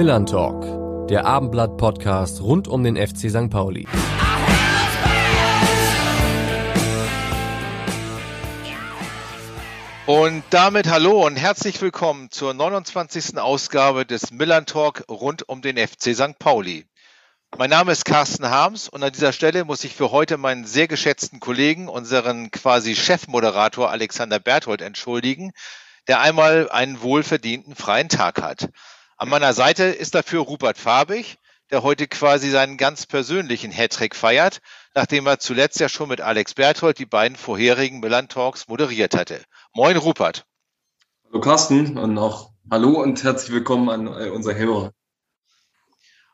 Millern Talk, der Abendblatt-Podcast rund um den FC St. Pauli. Und damit hallo und herzlich willkommen zur 29. Ausgabe des Millern Talk rund um den FC St. Pauli. Mein Name ist Carsten Harms und an dieser Stelle muss ich für heute meinen sehr geschätzten Kollegen, unseren quasi Chefmoderator Alexander Berthold entschuldigen, der einmal einen wohlverdienten freien Tag hat. An meiner Seite ist dafür Rupert Farbig, der heute quasi seinen ganz persönlichen Hattrick feiert, nachdem er zuletzt ja schon mit Alex Berthold die beiden vorherigen Milan Talks moderiert hatte. Moin Rupert. Hallo Carsten und auch hallo und herzlich willkommen an äh, unsere Hörer.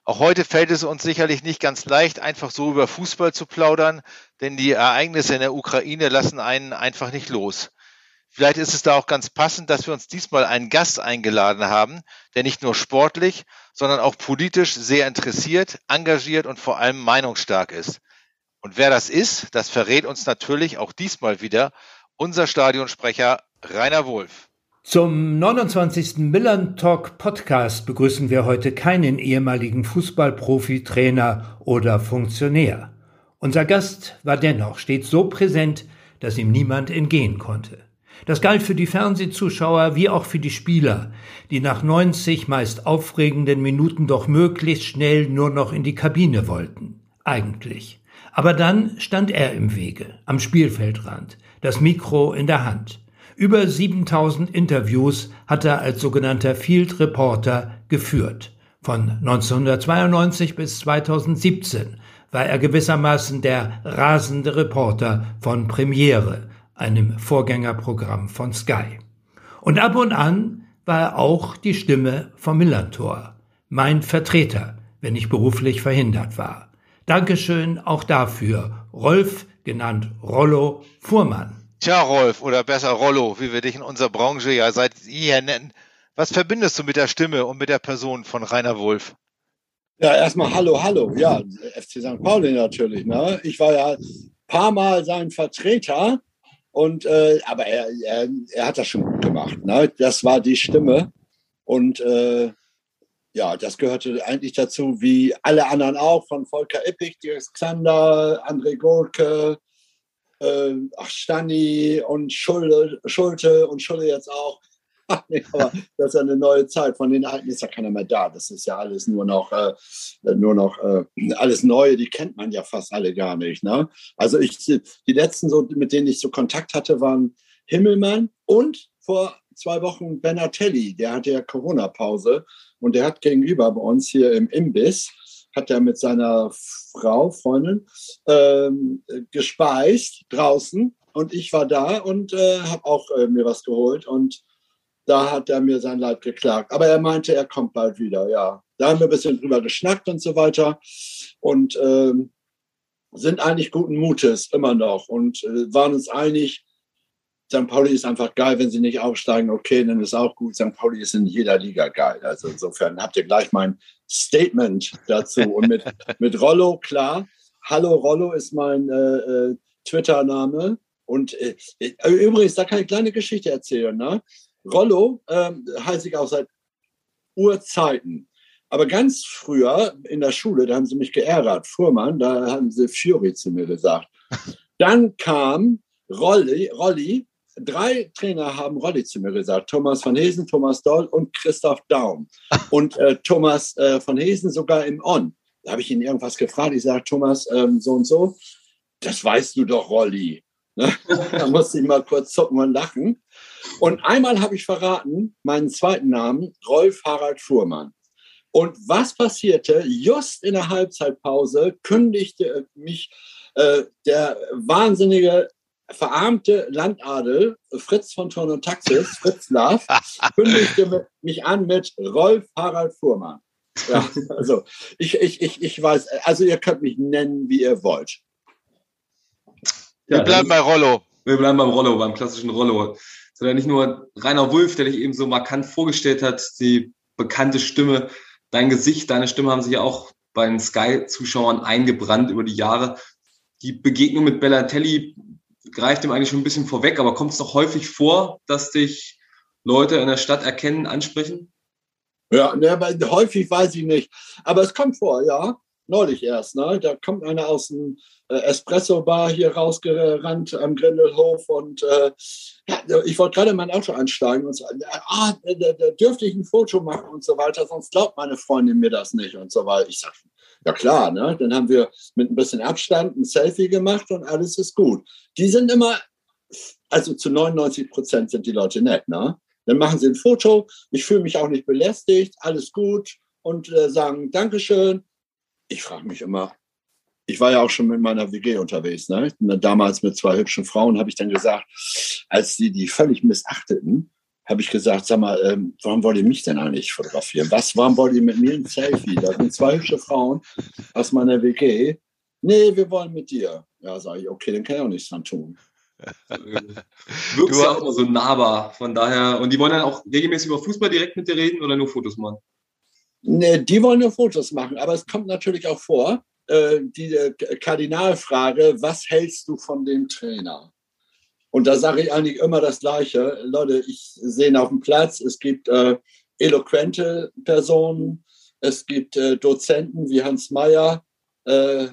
Auch heute fällt es uns sicherlich nicht ganz leicht, einfach so über Fußball zu plaudern, denn die Ereignisse in der Ukraine lassen einen einfach nicht los. Vielleicht ist es da auch ganz passend, dass wir uns diesmal einen Gast eingeladen haben, der nicht nur sportlich, sondern auch politisch sehr interessiert, engagiert und vor allem meinungsstark ist. Und wer das ist, das verrät uns natürlich auch diesmal wieder unser Stadionsprecher Rainer Wolf. Zum 29. Millern Talk Podcast begrüßen wir heute keinen ehemaligen Fußballprofi, Trainer oder Funktionär. Unser Gast war dennoch stets so präsent, dass ihm niemand entgehen konnte. Das galt für die Fernsehzuschauer wie auch für die Spieler, die nach 90 meist aufregenden Minuten doch möglichst schnell nur noch in die Kabine wollten. Eigentlich. Aber dann stand er im Wege, am Spielfeldrand, das Mikro in der Hand. Über 7000 Interviews hat er als sogenannter Field Reporter geführt. Von 1992 bis 2017 war er gewissermaßen der rasende Reporter von Premiere, einem Vorgängerprogramm von Sky. Und ab und an war er auch die Stimme vom Millantor, mein Vertreter, wenn ich beruflich verhindert war. Dankeschön auch dafür, Rolf, genannt Rollo Fuhrmann. Tja, Rolf, oder besser Rollo, wie wir dich in unserer Branche ja seit jeher nennen. Was verbindest du mit der Stimme und mit der Person von Rainer Wolf? Ja, erstmal Hallo, Hallo. Ja, FC St. Pauli natürlich. Ne? Ich war ja ein paar Mal sein Vertreter und, äh, aber er, er, er hat das schon gut gemacht. Ne? Das war die Stimme. Und äh, ja, das gehörte eigentlich dazu, wie alle anderen auch, von Volker Ippich, Dirk Xander, André Golke, äh, ach, Stani und Schulte, Schulte und Schulle jetzt auch. aber das ist ja eine neue Zeit. Von den Alten ist ja keiner mehr da. Das ist ja alles nur noch, äh, nur noch äh, alles Neue. Die kennt man ja fast alle gar nicht. Ne? Also ich, die letzten, so, mit denen ich so Kontakt hatte, waren Himmelmann und vor zwei Wochen Benatelli. Der hatte ja Corona-Pause und der hat gegenüber bei uns hier im Imbiss hat er mit seiner Frau, Freundin, ähm, gespeist draußen und ich war da und äh, habe auch äh, mir was geholt und da hat er mir sein Leid geklagt. Aber er meinte, er kommt bald wieder, ja. Da haben wir ein bisschen drüber geschnackt und so weiter und ähm, sind eigentlich guten Mutes immer noch und äh, waren uns einig, St. Pauli ist einfach geil, wenn sie nicht aufsteigen, okay, dann ist auch gut. St. Pauli ist in jeder Liga geil. Also insofern habt ihr gleich mein Statement dazu. Und mit, mit Rollo, klar. Hallo Rollo ist mein äh, äh, Twitter-Name. Und äh, äh übrigens, da kann ich eine kleine Geschichte erzählen. Ne? Rollo ähm, heiße ich auch seit Urzeiten. Aber ganz früher in der Schule, da haben sie mich geärgert. Fuhrmann, da haben sie Fury zu mir gesagt. Dann kam Rolli, Rolli drei Trainer haben Rolli zu mir gesagt. Thomas von Hesen, Thomas Doll und Christoph Daum. Und äh, Thomas äh, von Hesen sogar im On. Da habe ich ihn irgendwas gefragt. Ich sage, Thomas, ähm, so und so, das weißt du doch, Rolli. Ne? da musste ich mal kurz zucken und lachen. Und einmal habe ich verraten, meinen zweiten Namen, Rolf Harald Fuhrmann. Und was passierte? Just in der Halbzeitpause kündigte mich äh, der wahnsinnige verarmte Landadel Fritz von Thurn und Taxis, Fritz Laff, kündigte mich an mit Rolf Harald Fuhrmann. Ja, also ich, ich, ich, ich weiß, also ihr könnt mich nennen, wie ihr wollt. Ja, wir bleiben bei Rollo. Wir bleiben beim Rollo, beim klassischen Rollo. Sondern nicht nur Rainer Wulff, der dich eben so markant vorgestellt hat, die bekannte Stimme, dein Gesicht, deine Stimme haben sich ja auch bei den Sky-Zuschauern eingebrannt über die Jahre. Die Begegnung mit Bellatelli greift dem eigentlich schon ein bisschen vorweg, aber kommt es doch häufig vor, dass dich Leute in der Stadt erkennen, ansprechen? Ja, ne, häufig weiß ich nicht. Aber es kommt vor, ja. Neulich erst, ne? Da kommt einer aus dem äh, Espresso-Bar hier rausgerannt am Grindelhof und äh, ja, ich wollte gerade in mein Auto einsteigen und sagen, ah, da, da dürfte ich ein Foto machen und so weiter, sonst glaubt meine Freundin mir das nicht und so weiter. Ich sage, ja klar, ne? Dann haben wir mit ein bisschen Abstand ein Selfie gemacht und alles ist gut. Die sind immer, also zu 99 Prozent sind die Leute nett, ne? Dann machen sie ein Foto, ich fühle mich auch nicht belästigt, alles gut und äh, sagen Dankeschön. Ich frage mich immer, ich war ja auch schon mit meiner WG unterwegs, ne? Damals mit zwei hübschen Frauen habe ich dann gesagt, als sie die völlig missachteten, habe ich gesagt, sag mal, ähm, warum wollt ihr mich denn eigentlich fotografieren? Was, warum wollt ihr mit mir ein Selfie? Da sind zwei hübsche Frauen aus meiner WG. Nee, wir wollen mit dir. Ja, sage ich, okay, dann kann ich auch nichts dran tun. Wirkst ja auch immer so nahbar, von daher. Und die wollen dann auch regelmäßig über Fußball direkt mit dir reden oder nur Fotos machen? Nee, die wollen nur Fotos machen, aber es kommt natürlich auch vor, äh, die äh, Kardinalfrage, was hältst du von dem Trainer? Und da sage ich eigentlich immer das Gleiche. Leute, ich sehe ihn auf dem Platz, es gibt äh, eloquente Personen, es gibt äh, Dozenten wie Hans Meyer. Äh,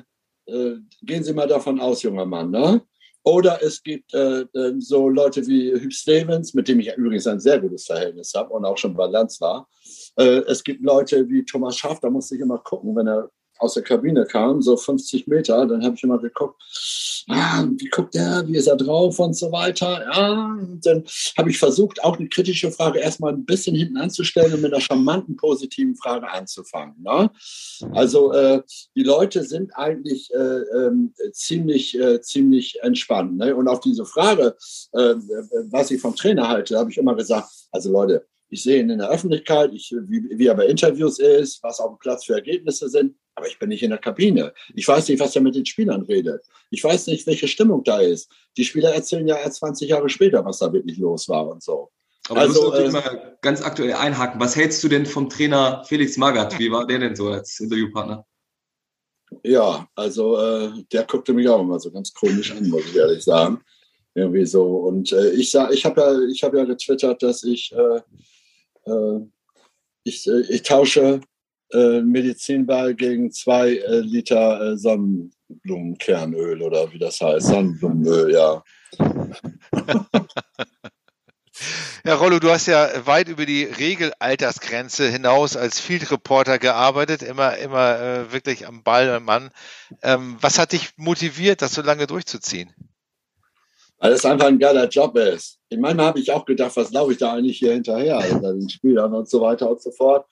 äh, gehen Sie mal davon aus, junger Mann. Ne? Oder es gibt äh, äh, so Leute wie Hugh Stevens, mit dem ich übrigens ein sehr gutes Verhältnis habe und auch schon bei Lanz war. Es gibt Leute wie Thomas Schaff, da musste ich immer gucken, wenn er aus der Kabine kam, so 50 Meter, dann habe ich immer geguckt, ah, wie guckt der, wie ist er drauf und so weiter. Ja, dann habe ich versucht, auch eine kritische Frage erstmal ein bisschen hinten anzustellen und mit einer charmanten, positiven Frage anzufangen. Ne? Also äh, die Leute sind eigentlich äh, äh, ziemlich, äh, ziemlich entspannt. Ne? Und auf diese Frage, äh, was ich vom Trainer halte, habe ich immer gesagt, also Leute, ich sehe ihn in der Öffentlichkeit, ich, wie, wie er bei Interviews ist, was auf dem Platz für Ergebnisse sind. Aber ich bin nicht in der Kabine. Ich weiß nicht, was er mit den Spielern redet. Ich weiß nicht, welche Stimmung da ist. Die Spieler erzählen ja erst 20 Jahre später, was da wirklich los war und so. Aber also, du musst äh, mal ganz aktuell einhaken. Was hältst du denn vom Trainer Felix Magath? Wie war der denn so als Interviewpartner? Ja, also äh, der guckte mich auch immer so ganz komisch an, muss ich ehrlich sagen. Irgendwie so. Und äh, ich sag, ich habe ja, ich habe ja getwittert, dass ich, äh, ich, äh, ich tausche äh, Medizinball gegen zwei äh, Liter äh, Sonnenblumenkernöl oder wie das heißt. Sonnenblumenöl, ja. Ja, Rollo, du hast ja weit über die Regelaltersgrenze hinaus als Field Reporter gearbeitet, immer, immer äh, wirklich am Ball, Mann. Ähm, was hat dich motiviert, das so lange durchzuziehen? Weil es einfach ein geiler Job ist. Manchmal habe ich auch gedacht, was laufe ich da eigentlich hier hinterher, also den Spielern und so weiter und so fort.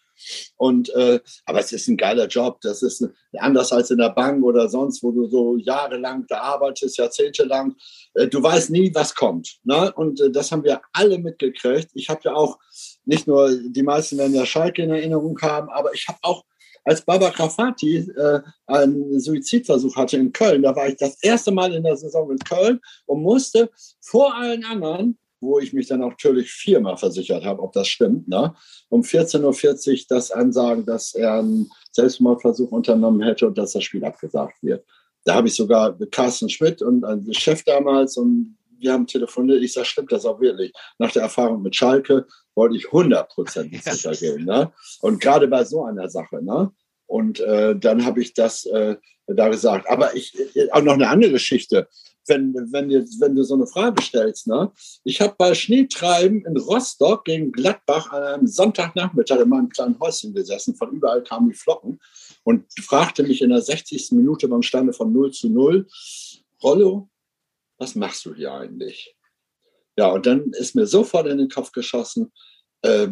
Und äh, aber es ist ein geiler Job. Das ist anders als in der Bank oder sonst, wo du so jahrelang da arbeitest, jahrzehntelang. Äh, du weißt nie, was kommt. Ne? Und äh, das haben wir alle mitgekriegt. Ich habe ja auch nicht nur die meisten werden ja Schalke in Erinnerung haben, aber ich habe auch als Baba Grafati äh, einen Suizidversuch hatte in Köln, da war ich das erste Mal in der Saison in Köln und musste vor allen anderen wo ich mich dann natürlich viermal versichert habe, ob das stimmt, ne? um 14.40 Uhr das ansagen, dass er einen Selbstmordversuch unternommen hätte und dass das Spiel abgesagt wird. Da habe ich sogar Carsten Schmidt und einen Chef damals und wir haben telefoniert. Ich sage, stimmt das auch wirklich? Nach der Erfahrung mit Schalke wollte ich 100% ja. sicher gehen. Ne? Und gerade bei so einer Sache. Ne? Und äh, dann habe ich das äh, da gesagt. Aber ich, äh, auch noch eine andere Geschichte wenn, wenn, du, wenn du so eine Frage stellst. Ne? Ich habe bei Schneetreiben in Rostock gegen Gladbach an einem Sonntagnachmittag in meinem kleinen Häuschen gesessen. Von überall kamen die Flocken und fragte mich in der 60. Minute beim Stande von 0 zu 0, Rollo, was machst du hier eigentlich? Ja, und dann ist mir sofort in den Kopf geschossen, äh,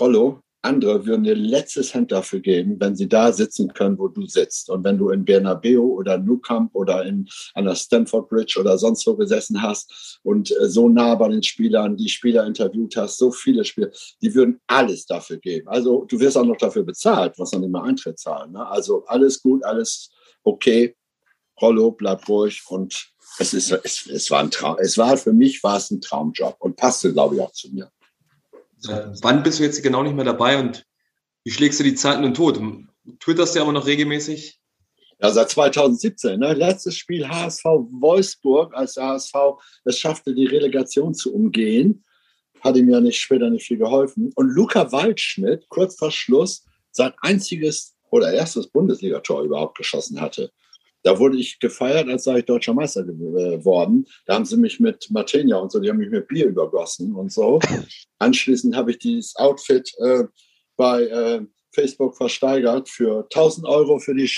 Rollo, andere würden ihr letztes Hemd dafür geben, wenn sie da sitzen können, wo du sitzt. Und wenn du in Bernabeu oder New Camp oder in, an der Stamford Bridge oder sonst wo gesessen hast und äh, so nah bei den Spielern, die Spieler interviewt hast, so viele Spieler, die würden alles dafür geben. Also du wirst auch noch dafür bezahlt, was dann immer Eintritt zahlen. Ne? Also alles gut, alles okay. Rollo, bleib ruhig und es ist, es, es war ein Traum. Es war für mich war es ein Traumjob und passte, glaube ich, auch zu mir. Wann bist du jetzt genau nicht mehr dabei und wie schlägst du die Zeit in den Tod? Twitterst du immer noch regelmäßig? Ja, seit 2017. Ne? Letztes Spiel HSV Wolfsburg, als der HSV es schaffte, die Relegation zu umgehen. Hat ihm ja nicht, später nicht viel geholfen. Und Luca Waldschmidt, kurz vor Schluss, sein einziges oder erstes Bundesligator überhaupt geschossen hatte. Da wurde ich gefeiert, als sei ich deutscher Meister geworden. Da haben sie mich mit Martinia und so, die haben mich mit Bier übergossen und so. Anschließend habe ich dieses Outfit äh, bei äh, Facebook versteigert für 1000 Euro für, die,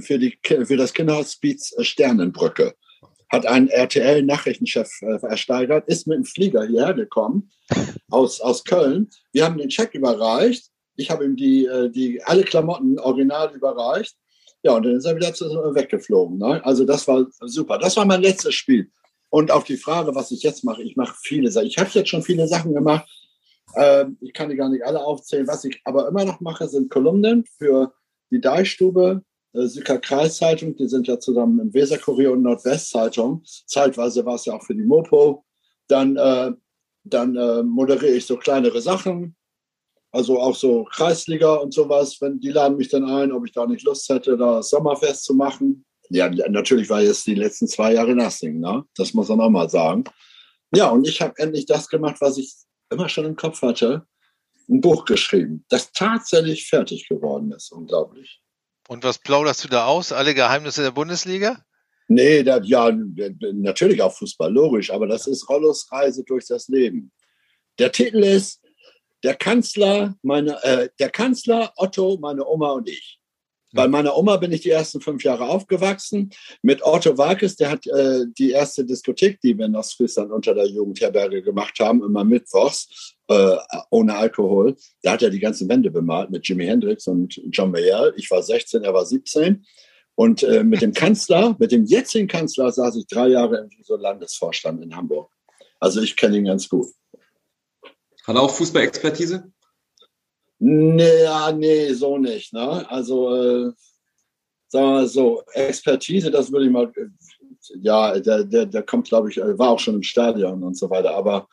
für, die, für das Kinderhospiz Sternenbrücke. Hat ein RTL-Nachrichtenchef äh, ersteigert, ist mit dem Flieger hierher gekommen aus, aus Köln. Wir haben den Check überreicht. Ich habe ihm die, äh, die, alle Klamotten original überreicht. Ja, und dann ist er wieder zu, weggeflogen. Ne? Also das war super. Das war mein letztes Spiel. Und auf die Frage, was ich jetzt mache, ich mache viele Sachen. Ich habe jetzt schon viele Sachen gemacht. Ähm, ich kann die gar nicht alle aufzählen. Was ich aber immer noch mache, sind Kolumnen für die Deichstube, äh, Sücker Kreiszeitung. Die sind ja zusammen im Weserkurier und Nordwestzeitung. Zeitweise war es ja auch für die Mopo. Dann, äh, dann äh, moderiere ich so kleinere Sachen. Also auch so Kreisliga und sowas, wenn die laden mich dann ein, ob ich da nicht Lust hätte, da Sommerfest zu machen. Ja, natürlich war jetzt die letzten zwei Jahre Nassing, ne? Das muss man auch mal sagen. Ja, und ich habe endlich das gemacht, was ich immer schon im Kopf hatte. Ein Buch geschrieben, das tatsächlich fertig geworden ist. Unglaublich. Und was plauderst du da aus? Alle Geheimnisse der Bundesliga? Nee, da, ja, natürlich auch Fußball, logisch, aber das ist Rollos Reise durch das Leben. Der Titel ist der Kanzler, meine, äh, der Kanzler, Otto, meine Oma und ich. Bei meiner Oma bin ich die ersten fünf Jahre aufgewachsen. Mit Otto Walkes, der hat äh, die erste Diskothek, die wir in Ostfriesland unter der Jugendherberge gemacht haben, immer mittwochs, äh, ohne Alkohol. Da hat er die ganzen Wände bemalt mit Jimi Hendrix und John Mayer. Ich war 16, er war 17. Und äh, mit dem Kanzler, mit dem jetzigen Kanzler, saß ich drei Jahre im so Landesvorstand in Hamburg. Also ich kenne ihn ganz gut. Hat er auch Fußballexpertise? Nee, ja, nee, so nicht. Ne? Also, äh, sagen wir mal so, Expertise, das würde ich mal, äh, ja, der, der, der kommt, glaube ich, äh, war auch schon im Stadion und so weiter, aber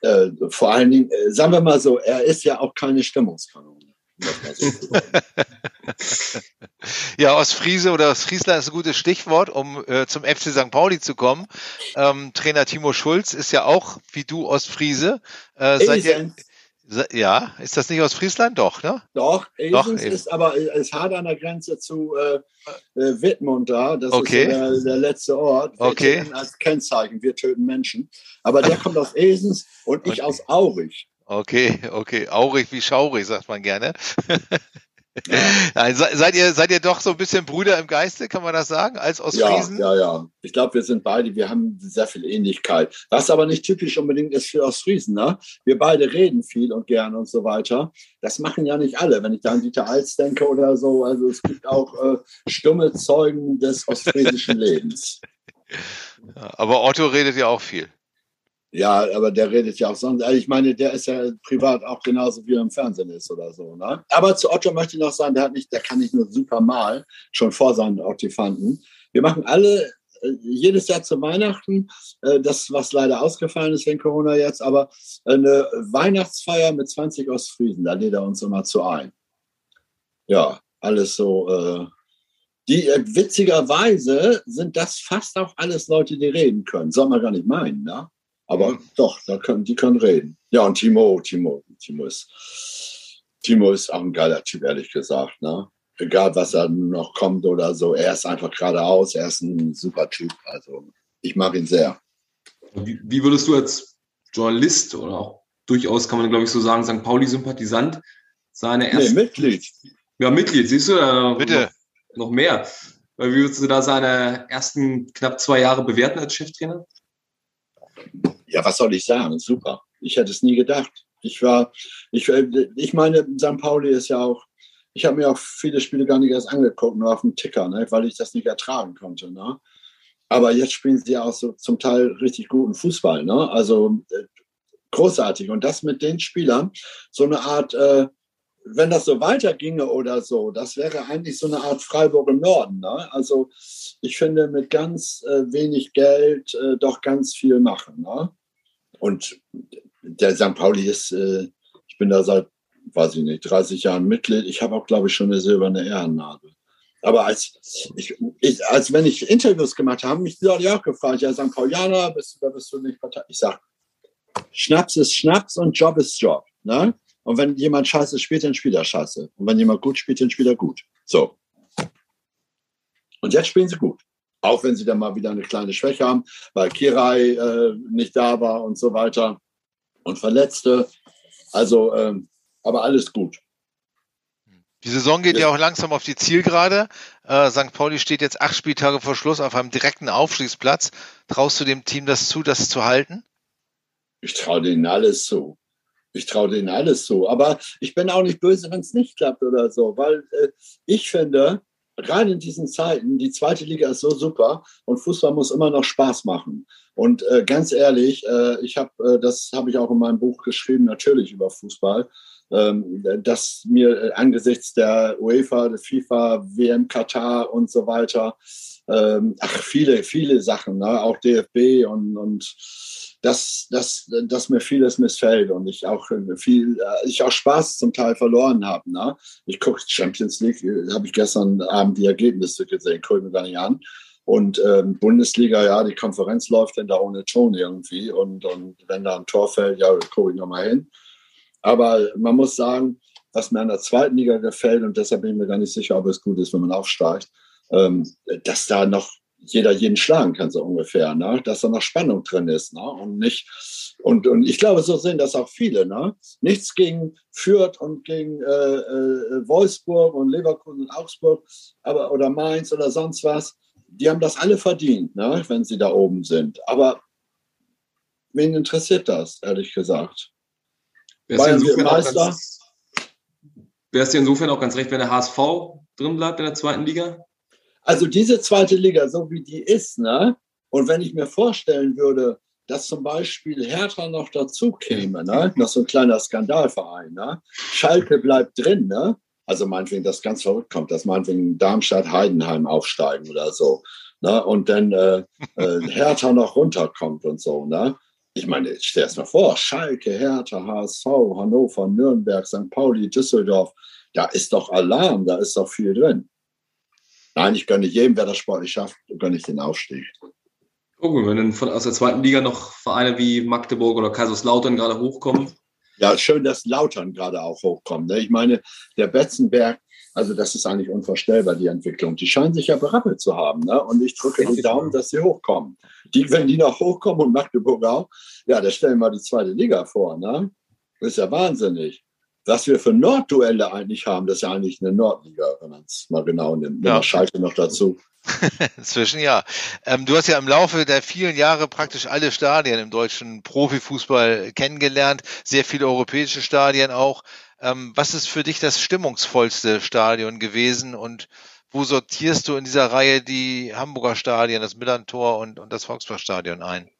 äh, vor allen Dingen, äh, sagen wir mal so, er ist ja auch keine Stimmungskanone. ja, Ostfriese oder Ostfriesland ist ein gutes Stichwort, um äh, zum FC St. Pauli zu kommen. Ähm, Trainer Timo Schulz ist ja auch, wie du, Ostfriese. Äh, seid ihr, ja, ist das nicht aus Friesland? Doch, ne? Doch, Esens ist aber ist hart an der Grenze zu äh, äh, Wittmund da. Das okay. ist der, der, letzte Ort. Okay. Als Kennzeichen, wir töten Menschen. Aber der kommt aus Esens und ich okay. aus Aurich. Okay, okay. Aurig wie schaurig, sagt man gerne. Ja. seid, ihr, seid ihr doch so ein bisschen Brüder im Geiste, kann man das sagen, als Ostfriesen? Ja, ja, ja. Ich glaube, wir sind beide, wir haben sehr viel Ähnlichkeit. Was aber nicht typisch unbedingt ist für Ostfriesen. Ne? Wir beide reden viel und gern und so weiter. Das machen ja nicht alle. Wenn ich da an Dieter Alts denke oder so, also es gibt auch äh, stumme Zeugen des ostfriesischen Lebens. Ja, aber Otto redet ja auch viel. Ja, aber der redet ja auch sonst. Also ich meine, der ist ja privat auch genauso wie er im Fernsehen ist oder so. Ne? Aber zu Otto möchte ich noch sagen, der hat nicht, der kann nicht nur super malen, schon vor seinen Ottifanten. Wir machen alle äh, jedes Jahr zu Weihnachten, äh, das, was leider ausgefallen ist wegen Corona jetzt, aber eine Weihnachtsfeier mit 20 Ostfriesen, da lädt er uns immer zu ein. Ja, alles so. Äh, die witzigerweise sind das fast auch alles Leute, die reden können. Soll man gar nicht meinen, ne? Aber doch, da können, die können reden. Ja, und Timo, Timo, Timo ist, Timo ist auch ein geiler Typ, ehrlich gesagt. Ne? Egal, was da noch kommt oder so, er ist einfach geradeaus, er ist ein super Typ. Also ich mag ihn sehr. Wie, wie würdest du als Journalist oder auch durchaus, kann man glaube ich so sagen, St. Pauli-Sympathisant seine erste. Nee, Mitglied. Ja, Mitglied, siehst du? Äh, Bitte. Noch, noch mehr. Wie würdest du da seine ersten knapp zwei Jahre bewerten als Cheftrainer? Ja, was soll ich sagen? Super. Ich hätte es nie gedacht. Ich war, ich, äh, ich meine, St. Pauli ist ja auch, ich habe mir auch viele Spiele gar nicht erst angeguckt, nur auf dem Ticker, ne, weil ich das nicht ertragen konnte. Ne? Aber jetzt spielen sie auch so zum Teil richtig guten Fußball. Ne? Also äh, großartig. Und das mit den Spielern, so eine Art, äh, wenn das so weiterginge oder so, das wäre eigentlich so eine Art Freiburg im Norden. Ne? Also ich finde, mit ganz äh, wenig Geld äh, doch ganz viel machen. Ne? Und der St. Pauli ist, äh, ich bin da seit, weiß ich nicht, 30 Jahren Mitglied. Ich habe auch, glaube ich, schon eine silberne Ehrennadel. Aber als, ich, ich, als wenn ich Interviews gemacht habe, mich die Leute auch gefragt, ja, St. Paulianer, bist du, bist du nicht Partei. Ich sage, Schnaps ist Schnaps und Job ist Job. Ne? Und wenn jemand scheiße spielt, dann spielt er scheiße. Und wenn jemand gut spielt, dann spielt er gut. So. Und jetzt spielen sie gut. Auch wenn sie dann mal wieder eine kleine Schwäche haben, weil Kirai äh, nicht da war und so weiter und Verletzte. Also, ähm, aber alles gut. Die Saison geht ja, auch langsam auf die Zielgerade. Äh, St. Pauli steht jetzt acht Spieltage vor Schluss auf einem direkten Aufstiegsplatz. Traust du dem Team das zu, das zu halten? Ich traue denen alles zu. Ich traue denen alles zu. Aber ich bin auch nicht böse, wenn es nicht klappt oder so, weil äh, ich finde, gerade in diesen Zeiten, die zweite Liga ist so super und Fußball muss immer noch Spaß machen. Und äh, ganz ehrlich, äh, ich habe, äh, das habe ich auch in meinem Buch geschrieben, natürlich über Fußball, ähm, dass mir äh, angesichts der UEFA, der FIFA, WM Katar und so weiter, ähm, ach viele, viele Sachen, ne? auch DFB und, und dass, dass, dass mir vieles missfällt und ich auch viel, äh, ich auch Spaß zum Teil verloren habe. Ne? Ich gucke Champions League, äh, habe ich gestern Abend die Ergebnisse gesehen, gucke mir gar nicht an. Und ähm, Bundesliga, ja, die Konferenz läuft denn da ohne Ton irgendwie. Und, und wenn da ein Tor fällt, ja, gucke ich nochmal hin. Aber man muss sagen, was mir an der zweiten Liga gefällt, und deshalb bin ich mir gar nicht sicher, ob es gut ist, wenn man aufsteigt, ähm, dass da noch jeder jeden schlagen kann, so ungefähr, ne? dass da noch Spannung drin ist. Ne? Und nicht, und, und ich glaube, so sehen das auch viele. Ne? Nichts gegen Fürth und gegen äh, äh, Wolfsburg und Leverkusen und Augsburg aber, oder Mainz oder sonst was. Die haben das alle verdient, ne? wenn sie da oben sind. Aber wen interessiert das, ehrlich gesagt? Wird Meister. Wäre es dir insofern auch ganz recht, wenn der HSV drin bleibt in der zweiten Liga? Also diese zweite Liga, so wie die ist, ne? Und wenn ich mir vorstellen würde, dass zum Beispiel Hertha noch dazu käme, ne? noch so ein kleiner Skandalverein, ne? Schalke bleibt drin, ne? Also meinetwegen, das ganz verrückt kommt, dass meinetwegen Darmstadt, Heidenheim aufsteigen oder so. Ne? Und dann äh, äh, Hertha noch runterkommt und so, ne? Ich meine, stell es mal vor, Schalke, Hertha, HSV, Hannover, Nürnberg, St. Pauli, Düsseldorf, da ist doch Alarm, da ist doch viel drin. Nein, ich gönne jedem, wer das sportlich schafft, gönne ich den Aufstieg. Gucken, wenn dann von, aus der zweiten Liga noch Vereine wie Magdeburg oder Kaiserslautern gerade hochkommen. Ja, schön, dass Lautern gerade auch hochkommt. Ne? Ich meine, der Betzenberg, also das ist eigentlich unvorstellbar, die Entwicklung. Die scheinen sich ja berappelt zu haben. Ne? Und ich drücke die Daumen, dass sie hochkommen. Die, wenn die noch hochkommen und Magdeburg auch, ja, da stellen wir die zweite Liga vor. Ne? Das ist ja wahnsinnig was wir für Nordduelle eigentlich haben, das ist ja eigentlich eine Nordliga, wenn man es mal genau nimmt. Ja. Schalte noch dazu. Inzwischen ja. Ähm, du hast ja im Laufe der vielen Jahre praktisch alle Stadien im deutschen Profifußball kennengelernt, sehr viele europäische Stadien auch. Ähm, was ist für dich das stimmungsvollste Stadion gewesen und wo sortierst du in dieser Reihe die Hamburger Stadien, das Millantor und, und das Volksparkstadion ein?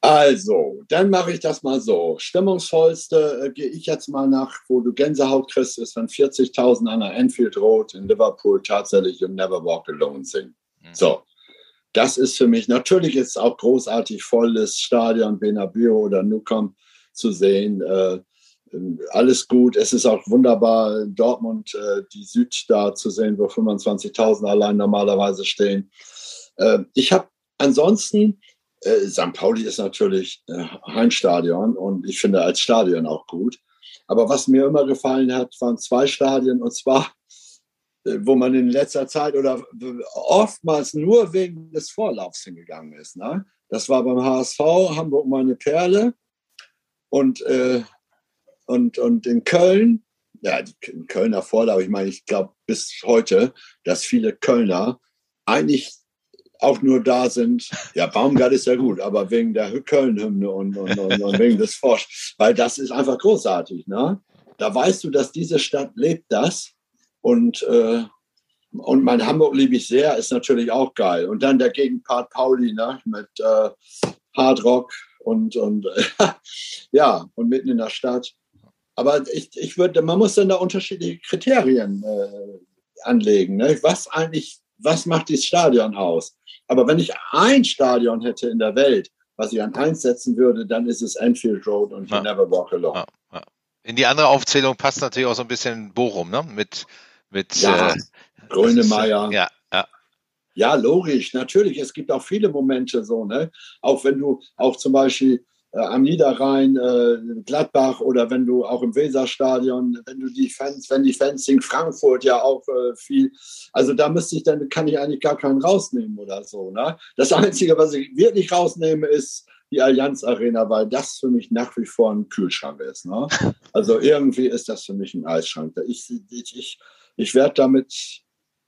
Also, dann mache ich das mal so. Stimmungsvollste äh, gehe ich jetzt mal nach, wo du Gänsehaut kriegst, ist, wenn 40.000 an der Enfield Road in Liverpool tatsächlich You Never Walk Alone singen. Mhm. So, das ist für mich, natürlich ist es auch großartig volles Stadion, Benabio oder Nukom zu sehen. Äh, alles gut. Es ist auch wunderbar, in Dortmund äh, die Süd da zu sehen, wo 25.000 allein normalerweise stehen. Äh, ich habe ansonsten äh, St. Pauli ist natürlich äh, Heimstadion und ich finde als Stadion auch gut. Aber was mir immer gefallen hat, waren zwei Stadien und zwar, äh, wo man in letzter Zeit oder oftmals nur wegen des Vorlaufs hingegangen ist. Ne? Das war beim HSV, Hamburg meine Perle und, äh, und, und in Köln, ja, die Kölner Vorlauf, ich meine, ich glaube bis heute, dass viele Kölner eigentlich auch nur da sind. Ja, Baumgart ist ja gut, aber wegen der Köln-Hymne und, und, und, und, wegen des Forsch, weil das ist einfach großartig. Ne? Da weißt du, dass diese Stadt lebt das und, äh, und mein Hamburg liebe ich sehr, ist natürlich auch geil. Und dann der Gegenpart Pauli ne? mit äh, Hard Rock und, und ja, und mitten in der Stadt. Aber ich, ich würde, man muss dann da unterschiedliche Kriterien äh, anlegen. Ne? Was eigentlich, was macht dieses Stadion aus? Aber wenn ich ein Stadion hätte in der Welt, was ich an eins setzen würde, dann ist es Enfield Road und ja. You Never Walk Alone. Ja. In die andere Aufzählung passt natürlich auch so ein bisschen Bochum, ne? Mit, mit ja, äh, Grönemeyer. Ja, ja. Ja, logisch, natürlich. Es gibt auch viele Momente so, ne? Auch wenn du auch zum Beispiel äh, am Niederrhein, äh, Gladbach oder wenn du auch im Weserstadion, wenn du die Fans, wenn die Fans in Frankfurt ja auch äh, viel, also da müsste ich dann, kann ich eigentlich gar keinen rausnehmen oder so. Ne? Das Einzige, was ich wirklich rausnehme, ist die Allianz Arena, weil das für mich nach wie vor ein Kühlschrank ist. Ne? Also irgendwie ist das für mich ein Eisschrank. Ich, ich, ich, ich werde damit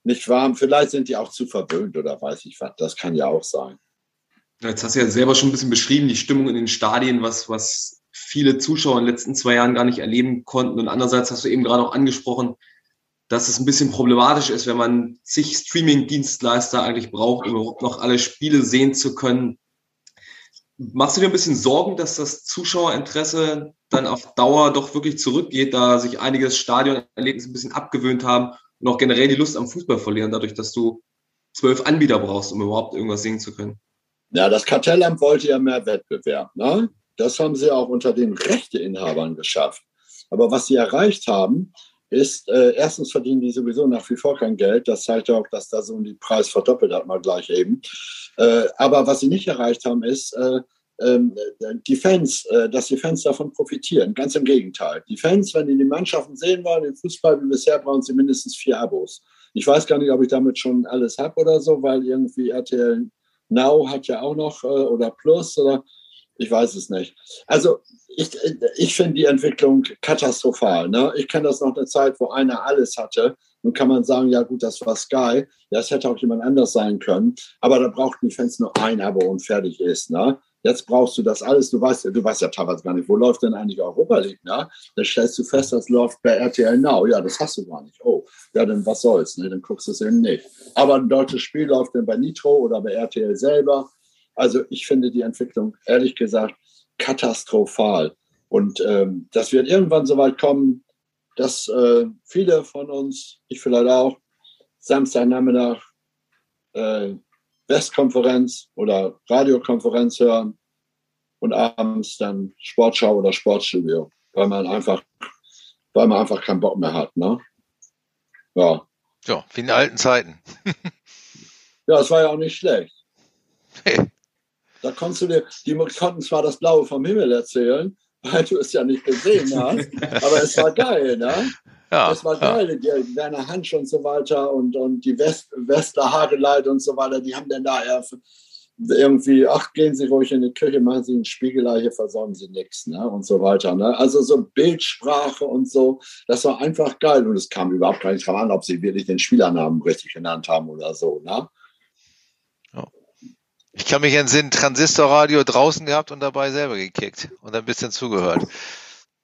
nicht warm. Vielleicht sind die auch zu verwöhnt oder weiß ich was. Das kann ja auch sein. Jetzt hast du ja selber schon ein bisschen beschrieben, die Stimmung in den Stadien, was, was viele Zuschauer in den letzten zwei Jahren gar nicht erleben konnten. Und andererseits hast du eben gerade auch angesprochen, dass es ein bisschen problematisch ist, wenn man sich Streaming-Dienstleister eigentlich braucht, um überhaupt noch alle Spiele sehen zu können. Machst du dir ein bisschen Sorgen, dass das Zuschauerinteresse dann auf Dauer doch wirklich zurückgeht, da sich einiges Stadionerlebnis ein bisschen abgewöhnt haben und auch generell die Lust am Fußball verlieren, dadurch, dass du zwölf Anbieter brauchst, um überhaupt irgendwas sehen zu können? Ja, das Kartellamt wollte ja mehr Wettbewerb. Ne? Das haben sie auch unter den Rechteinhabern geschafft. Aber was sie erreicht haben, ist, äh, erstens verdienen die sowieso nach wie vor kein Geld. Das zeigt ja auch, dass da so die Preis verdoppelt hat, mal gleich eben. Äh, aber was sie nicht erreicht haben, ist, äh, ähm, die Fans, äh, dass die Fans davon profitieren. Ganz im Gegenteil. Die Fans, wenn die die Mannschaften sehen wollen, den Fußball wie bisher, brauchen sie mindestens vier Abos. Ich weiß gar nicht, ob ich damit schon alles habe oder so, weil irgendwie RTL Now hat ja auch noch äh, oder Plus oder ich weiß es nicht. Also ich, ich finde die Entwicklung katastrophal. Ne? Ich kenne das noch eine Zeit, wo einer alles hatte. Nun kann man sagen, ja gut, das war Sky. Das hätte auch jemand anders sein können. Aber da brauchten die Fans nur ein Abo und fertig ist. Ne? Jetzt brauchst du das alles. Du weißt, du weißt ja teilweise gar nicht, wo läuft denn eigentlich Europa League, ne? Dann stellst du fest, das läuft bei RTL Now. Ja, das hast du gar nicht. Oh, ja, dann was soll's, ne? Dann guckst du es eben nicht. Aber ein deutsches Spiel läuft dann bei Nitro oder bei RTL selber. Also ich finde die Entwicklung, ehrlich gesagt, katastrophal. Und ähm, das wird irgendwann so weit kommen, dass äh, viele von uns, ich vielleicht auch, Samstagnachmittag äh, Westkonferenz oder Radiokonferenz hören und abends dann Sportschau oder Sportstudio, weil man einfach, weil man einfach keinen Bock mehr hat. Ne? Ja. Ja, wie in alten Zeiten. ja, es war ja auch nicht schlecht. Hey. Da konntest du dir, die konnten zwar das Blaue vom Himmel erzählen, weil du es ja nicht gesehen hast, aber es war geil, ne? Ja, das war geil, ja. die Werner Hansch und so weiter und, und die West, Wester Hageleit und so weiter, die haben dann da irgendwie, ach, gehen Sie ruhig in die Küche, machen Sie einen Spiegelei, hier versorgen Sie nichts, ne? Und so weiter. Ne? Also so Bildsprache und so, das war einfach geil. Und es kam überhaupt gar nicht drauf an, ob sie wirklich den Spielernamen richtig genannt haben oder so, ne? Ich kann mich entsinnen, Transistorradio draußen gehabt und dabei selber gekickt und ein bisschen zugehört.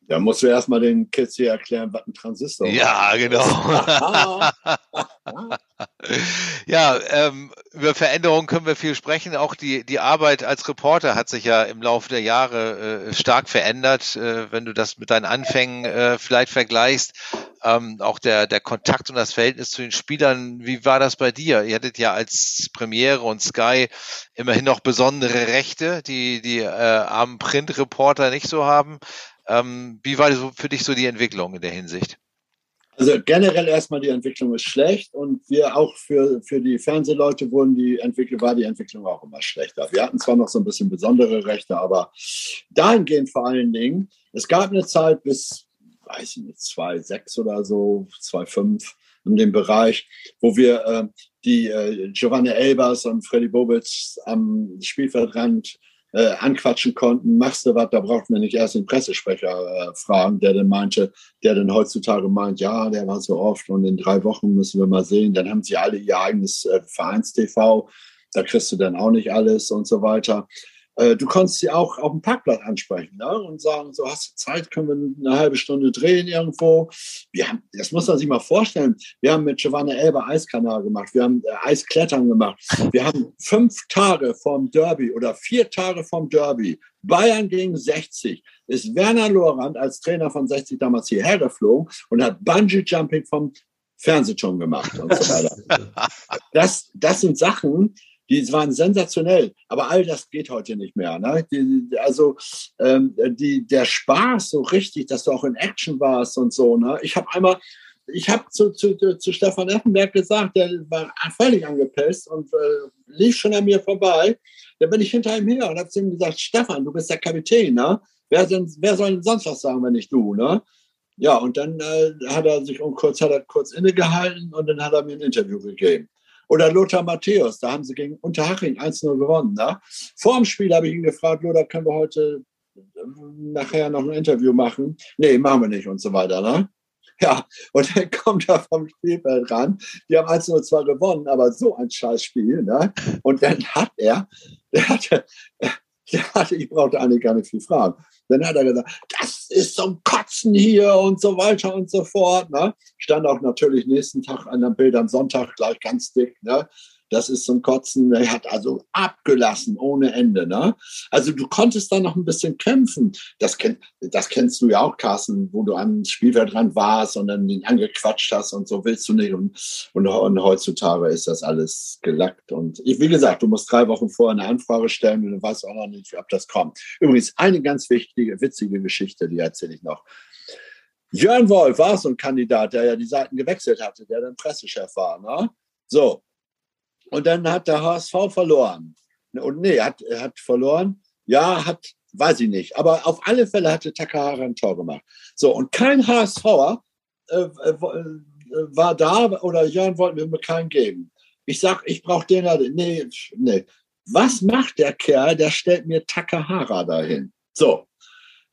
Da musst du erstmal den Kids hier erklären, was ein Transistor ist. Ja, genau. ja, ähm, über Veränderungen können wir viel sprechen. Auch die, die Arbeit als Reporter hat sich ja im Laufe der Jahre äh, stark verändert. Äh, wenn du das mit deinen Anfängen äh, vielleicht vergleichst, ähm, auch der, der Kontakt und das Verhältnis zu den Spielern, wie war das bei dir? Ihr hattet ja als Premiere und Sky immerhin noch besondere Rechte, die die äh, armen Print-Reporter nicht so haben. Ähm, wie war so für dich so die Entwicklung in der Hinsicht? Also generell erstmal die Entwicklung ist schlecht und wir auch für, für die Fernsehleute wurden die Entwicklung, war die Entwicklung auch immer schlechter. Wir hatten zwar noch so ein bisschen besondere Rechte, aber dahingehend vor allen Dingen, es gab eine Zeit bis, weiß ich nicht, 2,6 oder so, 2,5 in dem Bereich, wo wir äh, die äh, Giovanni Elbers und Freddy Bobitz am Spielfeldrand äh, anquatschen konnten, machst du was, da brauchten wir nicht erst den Pressesprecher äh, fragen, der dann meinte, der dann heutzutage meint, ja, der war so oft und in drei Wochen müssen wir mal sehen. Dann haben sie alle ihr eigenes äh, Vereins-TV. da kriegst du dann auch nicht alles und so weiter. Äh, du konntest sie auch auf dem Parkplatz ansprechen ne? und sagen, so hast du Zeit, können wir eine halbe Stunde drehen irgendwo. Wir haben, das muss man sich mal vorstellen. Wir haben mit Giovanna Elber Eiskanal gemacht, wir haben äh, Eisklettern gemacht. Wir haben fünf Tage vom Derby oder vier Tage vom Derby, Bayern gegen 60, ist Werner Lorand als Trainer von 60 damals hierher geflogen und hat Bungee-Jumping vom Fernsehturm gemacht und so weiter. Das, das sind Sachen, die waren sensationell, aber all das geht heute nicht mehr. Ne? Die, also ähm, die, der Spaß so richtig, dass du auch in Action warst und so. Ne? Ich habe einmal, ich habe zu, zu, zu Stefan Effenberg gesagt, der war völlig angepisst und äh, lief schon an mir vorbei. Da bin ich hinter ihm her und habe zu ihm gesagt, Stefan, du bist der Kapitän, ne? Wer, denn, wer soll denn sonst was sagen, wenn nicht du, ne? Ja, und dann äh, hat er sich um kurz, hat er kurz innegehalten und dann hat er mir ein Interview gegeben. Oder Lothar Matthäus, da haben sie gegen Unterhaching 1-0 gewonnen. Ne? Vor dem Spiel habe ich ihn gefragt, Lothar, können wir heute ähm, nachher noch ein Interview machen? Nee, machen wir nicht und so weiter. Ne? Ja, und dann kommt er vom Spielfeld ran. Die haben 1-0 zwar gewonnen, aber so ein Scheißspiel. Ne? Und dann hat er, der hatte, der hatte, ich brauchte eigentlich gar nicht viel fragen. Dann hat er gesagt, das ist zum Kotzen hier und so weiter und so fort. Ne? Stand auch natürlich nächsten Tag an dem Bild am Sonntag gleich ganz dick. Ne? Das ist zum Kotzen. Er hat also abgelassen ohne Ende. Ne? Also du konntest da noch ein bisschen kämpfen. Das, kenn, das kennst du ja auch, Carsten, wo du am Spielfeld dran warst und dann ihn angequatscht hast und so willst du nicht. Und, und, und heutzutage ist das alles gelackt. Und ich, wie gesagt, du musst drei Wochen vorher eine Anfrage stellen und du weißt auch noch nicht, ob das kommt. Übrigens, eine ganz wichtige, witzige Geschichte, die erzähle ich noch. Jörn Wolf war so ein Kandidat, der ja die Seiten gewechselt hatte, der dann Pressechef war. Ne? So, und dann hat der HSV verloren. Und nee, hat, hat verloren. Ja, hat, weiß ich nicht. Aber auf alle Fälle hatte Takahara ein Tor gemacht. So, und kein HSVer äh, äh, war da oder Jörn wollten mir keinen geben. Ich sag, ich brauche den. Nee, nee. Was macht der Kerl? Der stellt mir Takahara dahin. So.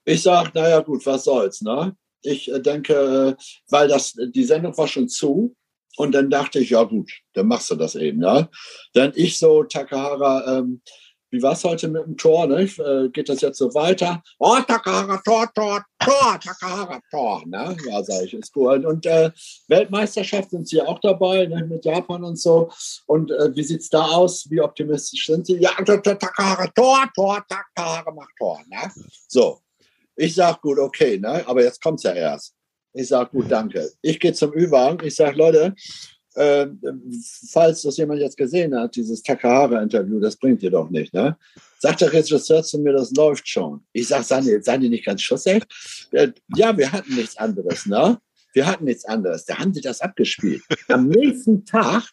Ich sag, naja, gut, was soll's, ne? Ich äh, denke, äh, weil das, die Sendung war schon zu. Und dann dachte ich, ja gut, dann machst du das eben. Ja. Dann ich so, Takahara, ähm, wie war es heute mit dem Tor? Ne? Äh, geht das jetzt so weiter? Oh, Takahara, Tor, Tor, Tor, Takahara, Tor. Ne? Ja, sage ich, ist gut. Und äh, Weltmeisterschaft sind Sie auch dabei, ne? mit Japan und so. Und äh, wie sieht es da aus? Wie optimistisch sind Sie? Ja, Takahara, Tor, Tor, Takahara macht Tor. Ne? So, ich sage, gut, okay, ne? aber jetzt kommt es ja erst. Ich sage, gut, danke. Ich gehe zum Ü-Wagen. Ich sage, Leute, äh, falls das jemand jetzt gesehen hat, dieses Takahara-Interview, das bringt ihr doch nicht, ne? Sagt der Regisseur zu mir, das läuft schon. Ich sage, seien die, seien die nicht ganz schussecht? Äh, ja, wir hatten nichts anderes, ne? Wir hatten nichts anderes. Da haben sie das abgespielt. Am nächsten Tag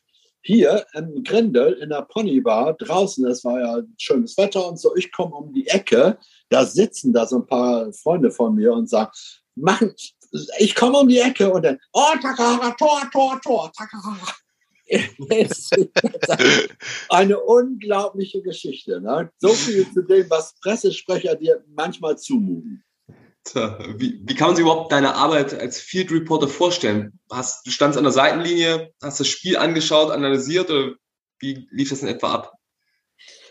hier im Grindel in der Ponybar draußen, das war ja schönes Wetter und so, ich komme um die Ecke, da sitzen da so ein paar Freunde von mir und sagen, machen, ich komme um die Ecke und dann, oh, Takahara, Tor, Tor, Tor, Takahara. eine unglaubliche Geschichte. Ne? So viel zu dem, was Pressesprecher dir manchmal zumuten. Wie, wie, kann man sich überhaupt deine Arbeit als Field Reporter vorstellen? Hast, du standst an der Seitenlinie, hast das Spiel angeschaut, analysiert oder wie lief das in etwa ab?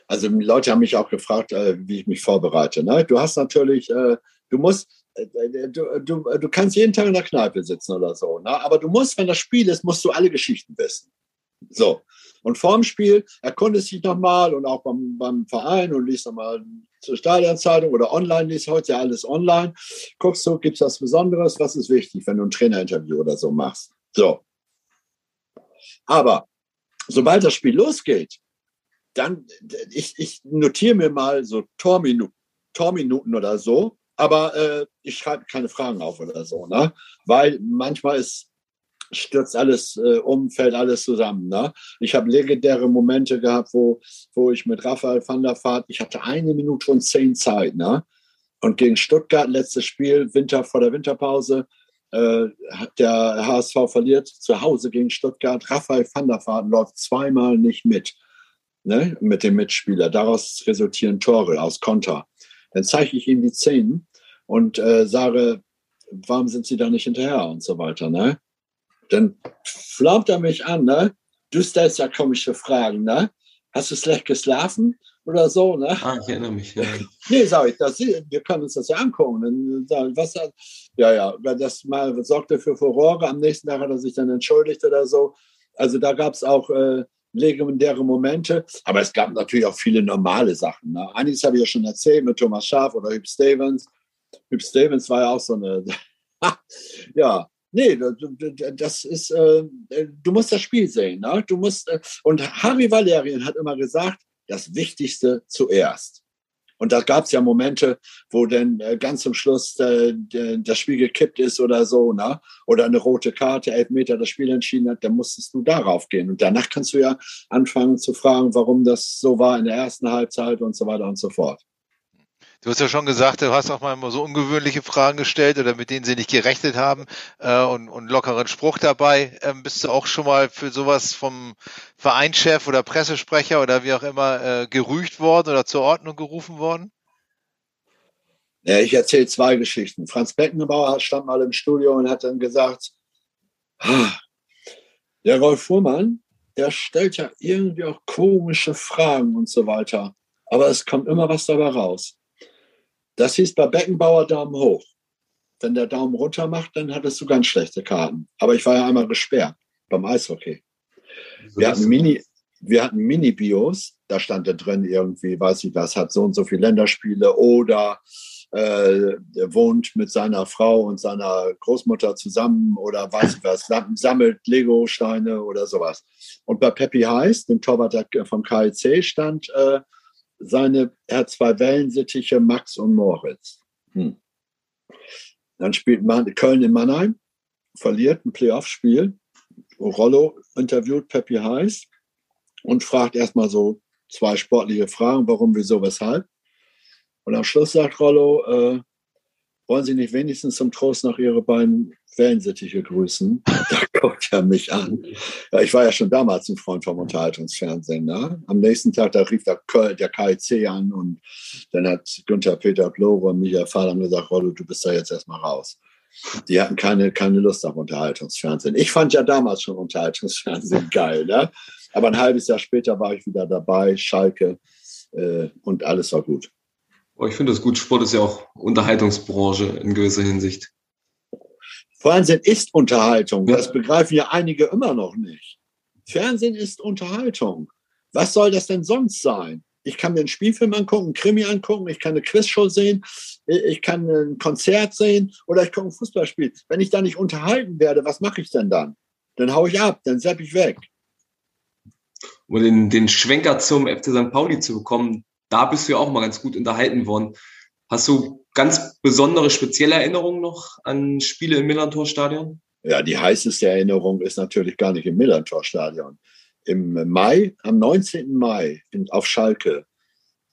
Also Leute haben mich auch gefragt, äh, wie ich mich vorbereite. Ne? Du hast natürlich, äh, du musst, du, du, du kannst jeden Tag in der Kneipe sitzen oder so, ne? aber du musst, wenn das Spiel ist, musst du alle Geschichten wissen. So. Und vorm Spiel erkundest dich nochmal und auch beim, beim Verein und liest nochmal zur Stadionzeitung oder online, liest heute ja alles online. Guckst du, gibt es was Besonderes? Was ist wichtig, wenn du ein Trainerinterview oder so machst? So. Aber sobald das Spiel losgeht, dann, ich, ich notiere mir mal so Torminuten, Torminuten oder so aber äh, ich schreibe keine Fragen auf oder so, ne? Weil manchmal ist, stürzt alles äh, um, fällt alles zusammen. Ne? Ich habe legendäre Momente gehabt, wo, wo ich mit Raphael van der Vaart, ich hatte eine Minute und zehn Zeit. Ne? Und gegen Stuttgart, letztes Spiel, Winter vor der Winterpause, äh, der HSV verliert zu Hause gegen Stuttgart. Raphael van der Vaart läuft zweimal nicht mit, ne? mit dem Mitspieler. Daraus resultieren Tore aus Konter. Dann zeige ich ihm die Szenen und äh, sage, warum sind Sie da nicht hinterher und so weiter. Ne? Dann flaumt er mich an, ne? du stellst ja komische Fragen, ne? Hast du schlecht geschlafen oder so? Ne? Ah, ich erinnere mich. Ja. nee, sag ich, das, wir können uns das ja angucken. Dann, dann, was, ja, ja, das mal sorgte für Furore. Am nächsten Tag hat er sich dann entschuldigt oder so. Also da gab es auch äh, legendäre Momente. Aber es gab natürlich auch viele normale Sachen. Ne? Einiges habe ich ja schon erzählt mit Thomas Schaaf oder Hüb Stevens. Hüb Stevens war ja auch so eine, ja, nee, das ist, äh, du musst das Spiel sehen. Ne? Du musst, äh, und Harry Valerian hat immer gesagt, das Wichtigste zuerst. Und da gab es ja Momente, wo dann äh, ganz zum Schluss äh, das Spiel gekippt ist oder so, ne? oder eine rote Karte, elf Meter das Spiel entschieden hat, dann musstest du darauf gehen. Und danach kannst du ja anfangen zu fragen, warum das so war in der ersten Halbzeit und so weiter und so fort. Du hast ja schon gesagt, du hast auch mal so ungewöhnliche Fragen gestellt oder mit denen sie nicht gerechnet haben äh, und, und lockeren Spruch dabei. Ähm, bist du auch schon mal für sowas vom Vereinschef oder Pressesprecher oder wie auch immer äh, gerügt worden oder zur Ordnung gerufen worden? Ja, ich erzähle zwei Geschichten. Franz Beckenbauer stand mal im Studio und hat dann gesagt, ah, der Rolf Fuhrmann, der stellt ja irgendwie auch komische Fragen und so weiter. Aber es kommt immer was dabei raus. Das hieß bei Beckenbauer Daumen hoch. Wenn der Daumen runter macht, dann hattest du ganz schlechte Karten. Aber ich war ja einmal gesperrt beim Eishockey. Wir hatten Mini, wir hatten Mini-Bios, da stand da drin irgendwie, weiß ich was, hat so und so viele Länderspiele oder äh, wohnt mit seiner Frau und seiner Großmutter zusammen oder weiß ich was, sammelt Lego-Steine oder sowas. Und bei Peppy Heiß, dem Torwart vom KIC, stand äh, seine, er hat zwei Wellensittiche, Max und Moritz. Hm. Dann spielt man, Köln in Mannheim, verliert ein Playoff-Spiel. Rollo interviewt Peppi Heiß und fragt erstmal so zwei sportliche Fragen, warum, wieso, weshalb. Und am Schluss sagt Rollo, äh, wollen Sie nicht wenigstens zum Trost noch Ihre beiden Wellensittiche grüßen? Da guckt er mich an. Ja, ich war ja schon damals ein Freund vom Unterhaltungsfernsehen. Ne? Am nächsten Tag, da rief der, der KIC an und dann hat Günther Peter Blore und Michael Fahlam gesagt, Rollo, du bist da jetzt erstmal raus. Die hatten keine, keine Lust auf Unterhaltungsfernsehen. Ich fand ja damals schon Unterhaltungsfernsehen geil. Ne? Aber ein halbes Jahr später war ich wieder dabei, Schalke, äh, und alles war gut. Oh, ich finde das gut. Sport ist ja auch Unterhaltungsbranche in gewisser Hinsicht. Fernsehen ist Unterhaltung. Das begreifen ja einige immer noch nicht. Fernsehen ist Unterhaltung. Was soll das denn sonst sein? Ich kann mir einen Spielfilm angucken, einen Krimi angucken, ich kann eine Quizshow sehen, ich kann ein Konzert sehen oder ich gucke ein Fußballspiel. Wenn ich da nicht unterhalten werde, was mache ich denn dann? Dann haue ich ab, dann sepp ich weg. Um den, den Schwenker zum FC St. Pauli zu bekommen, da bist du ja auch mal ganz gut unterhalten worden. Hast du ganz besondere, spezielle Erinnerungen noch an Spiele im Millantor-Stadion? Ja, die heißeste Erinnerung ist natürlich gar nicht im Millantor-Stadion. Im Mai, am 19. Mai in, auf Schalke,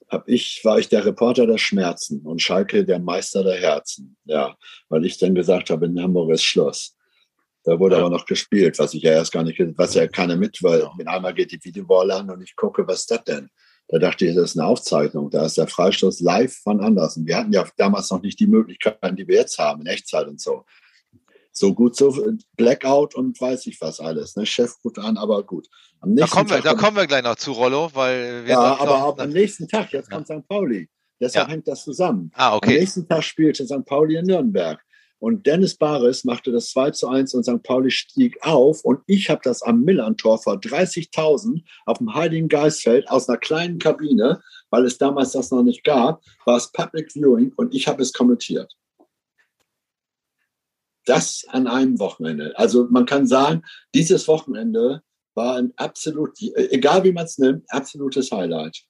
hab ich, war ich der Reporter der Schmerzen und Schalke der Meister der Herzen. Ja, weil ich dann gesagt habe, in Hamburg ist Schluss. Da wurde ja. aber noch gespielt, was ich ja erst gar nicht, was ja keiner mit, weil mit einmal geht die Videowall an und ich gucke, was ist das denn? Da dachte ich, das ist eine Aufzeichnung. Da ist der Freistoß live von Andersen. Wir hatten ja damals noch nicht die Möglichkeiten, die wir jetzt haben, in Echtzeit und so. So gut, so Blackout und weiß ich was alles. Ne? Chef gut an, aber gut. da kommen, wir, da kommen wir gleich noch zu, Rollo, weil wir. Ja, aber auch am nächsten Tag, jetzt kommt St. Pauli. Deshalb ja. hängt das zusammen. Ah, okay. Am nächsten Tag spielte St. Pauli in Nürnberg. Und Dennis Baris machte das 2 zu 1 und St. Pauli stieg auf. Und ich habe das am Millantor vor 30.000 auf dem Heiligen Geistfeld aus einer kleinen Kabine, weil es damals das noch nicht gab, war es Public Viewing und ich habe es kommentiert. Das an einem Wochenende. Also man kann sagen, dieses Wochenende war ein absolut, egal wie man es nimmt, absolutes Highlight.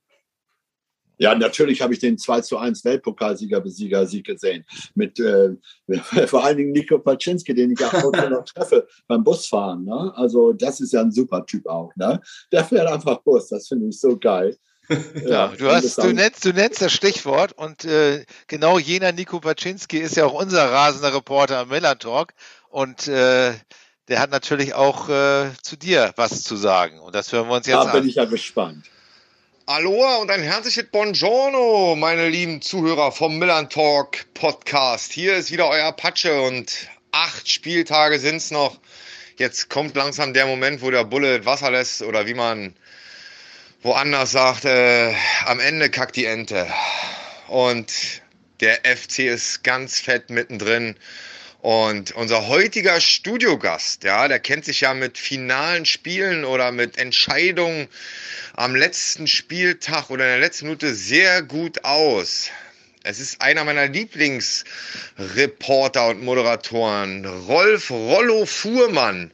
Ja, natürlich habe ich den 2 zu 1 Weltpokalsieger Besieger Sieg gesehen. Mit äh, vor allen Dingen Nico Paczynski, den ich auch heute noch treffe beim Busfahren. Ne? Also das ist ja ein super Typ auch. Ne? Der fährt einfach Bus, das finde ich so geil. Ja, du, hast, du, nennst, du nennst das Stichwort und äh, genau jener Nico Paczynski ist ja auch unser rasender Reporter am Miller Talk und äh, der hat natürlich auch äh, zu dir was zu sagen und das hören wir uns jetzt da an. Da bin ich ja gespannt. Aloha und ein herzliches Buongiorno, meine lieben Zuhörer vom Milan Talk Podcast. Hier ist wieder euer Patsche und acht Spieltage sind's noch. Jetzt kommt langsam der Moment, wo der Bulle Wasser lässt oder wie man woanders sagt, äh, am Ende kackt die Ente. Und der FC ist ganz fett mittendrin. Und unser heutiger Studiogast, ja, der kennt sich ja mit finalen Spielen oder mit Entscheidungen am letzten Spieltag oder in der letzten Minute sehr gut aus. Es ist einer meiner Lieblingsreporter und Moderatoren, Rolf Rollo Fuhrmann.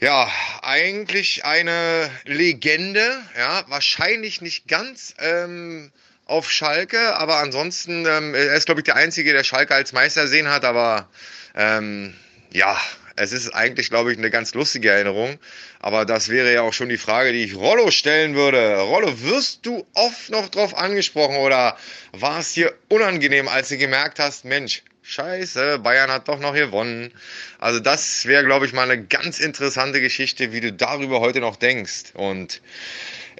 Ja, eigentlich eine Legende, ja, wahrscheinlich nicht ganz ähm, auf Schalke, aber ansonsten, ähm, er ist, glaube ich, der Einzige, der Schalke als Meister sehen hat, aber ähm, ja, es ist eigentlich, glaube ich, eine ganz lustige Erinnerung. Aber das wäre ja auch schon die Frage, die ich Rollo stellen würde. Rollo, wirst du oft noch drauf angesprochen oder war es dir unangenehm, als du gemerkt hast, Mensch, scheiße, Bayern hat doch noch gewonnen. Also das wäre, glaube ich, mal eine ganz interessante Geschichte, wie du darüber heute noch denkst. Und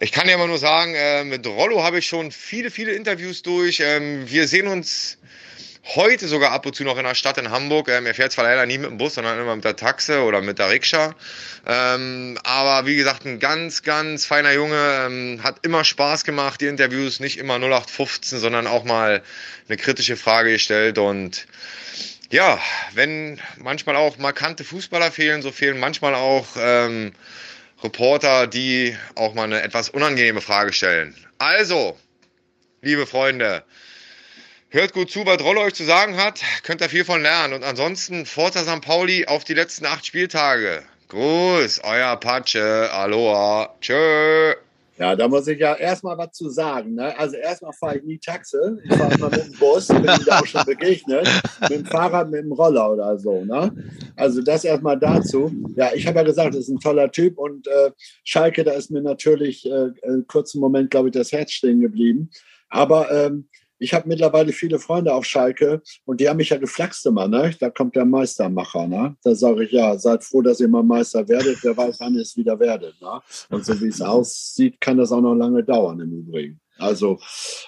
ich kann dir aber nur sagen, äh, mit Rollo habe ich schon viele, viele Interviews durch. Ähm, wir sehen uns heute sogar ab und zu noch in der Stadt in Hamburg. Ähm, er fährt zwar leider nie mit dem Bus, sondern immer mit der Taxe oder mit der Rikscha. Ähm, aber wie gesagt, ein ganz, ganz feiner Junge. Ähm, hat immer Spaß gemacht, die Interviews. Nicht immer 0815, sondern auch mal eine kritische Frage gestellt. Und ja, wenn manchmal auch markante Fußballer fehlen, so fehlen manchmal auch... Ähm, Reporter, die auch mal eine etwas unangenehme Frage stellen. Also, liebe Freunde, hört gut zu, was Rolle euch zu sagen hat, könnt ihr viel von lernen. Und ansonsten Forza St. Pauli auf die letzten acht Spieltage. Gruß, euer Patsche, Aloha, tschö. Ja, da muss ich ja erstmal was zu sagen. Ne? Also erstmal fahre ich nie Taxe. Ich fahre immer mit dem Bus, bin ich da auch schon begegnet. Mit dem Fahrrad, mit dem Roller oder so. Ne? Also das erstmal dazu. Ja, ich habe ja gesagt, das ist ein toller Typ und äh, Schalke, da ist mir natürlich äh, einen kurzen Moment, glaube ich, das Herz stehen geblieben. Aber ähm, ich habe mittlerweile viele Freunde auf Schalke und die haben mich ja geflaxt immer, ne? Da kommt der Meistermacher, ne? Da sage ich, ja, seid froh, dass ihr mal Meister werdet, wer weiß, wann ihr es wieder werdet, ne? Und so wie es aussieht, kann das auch noch lange dauern im Übrigen. Also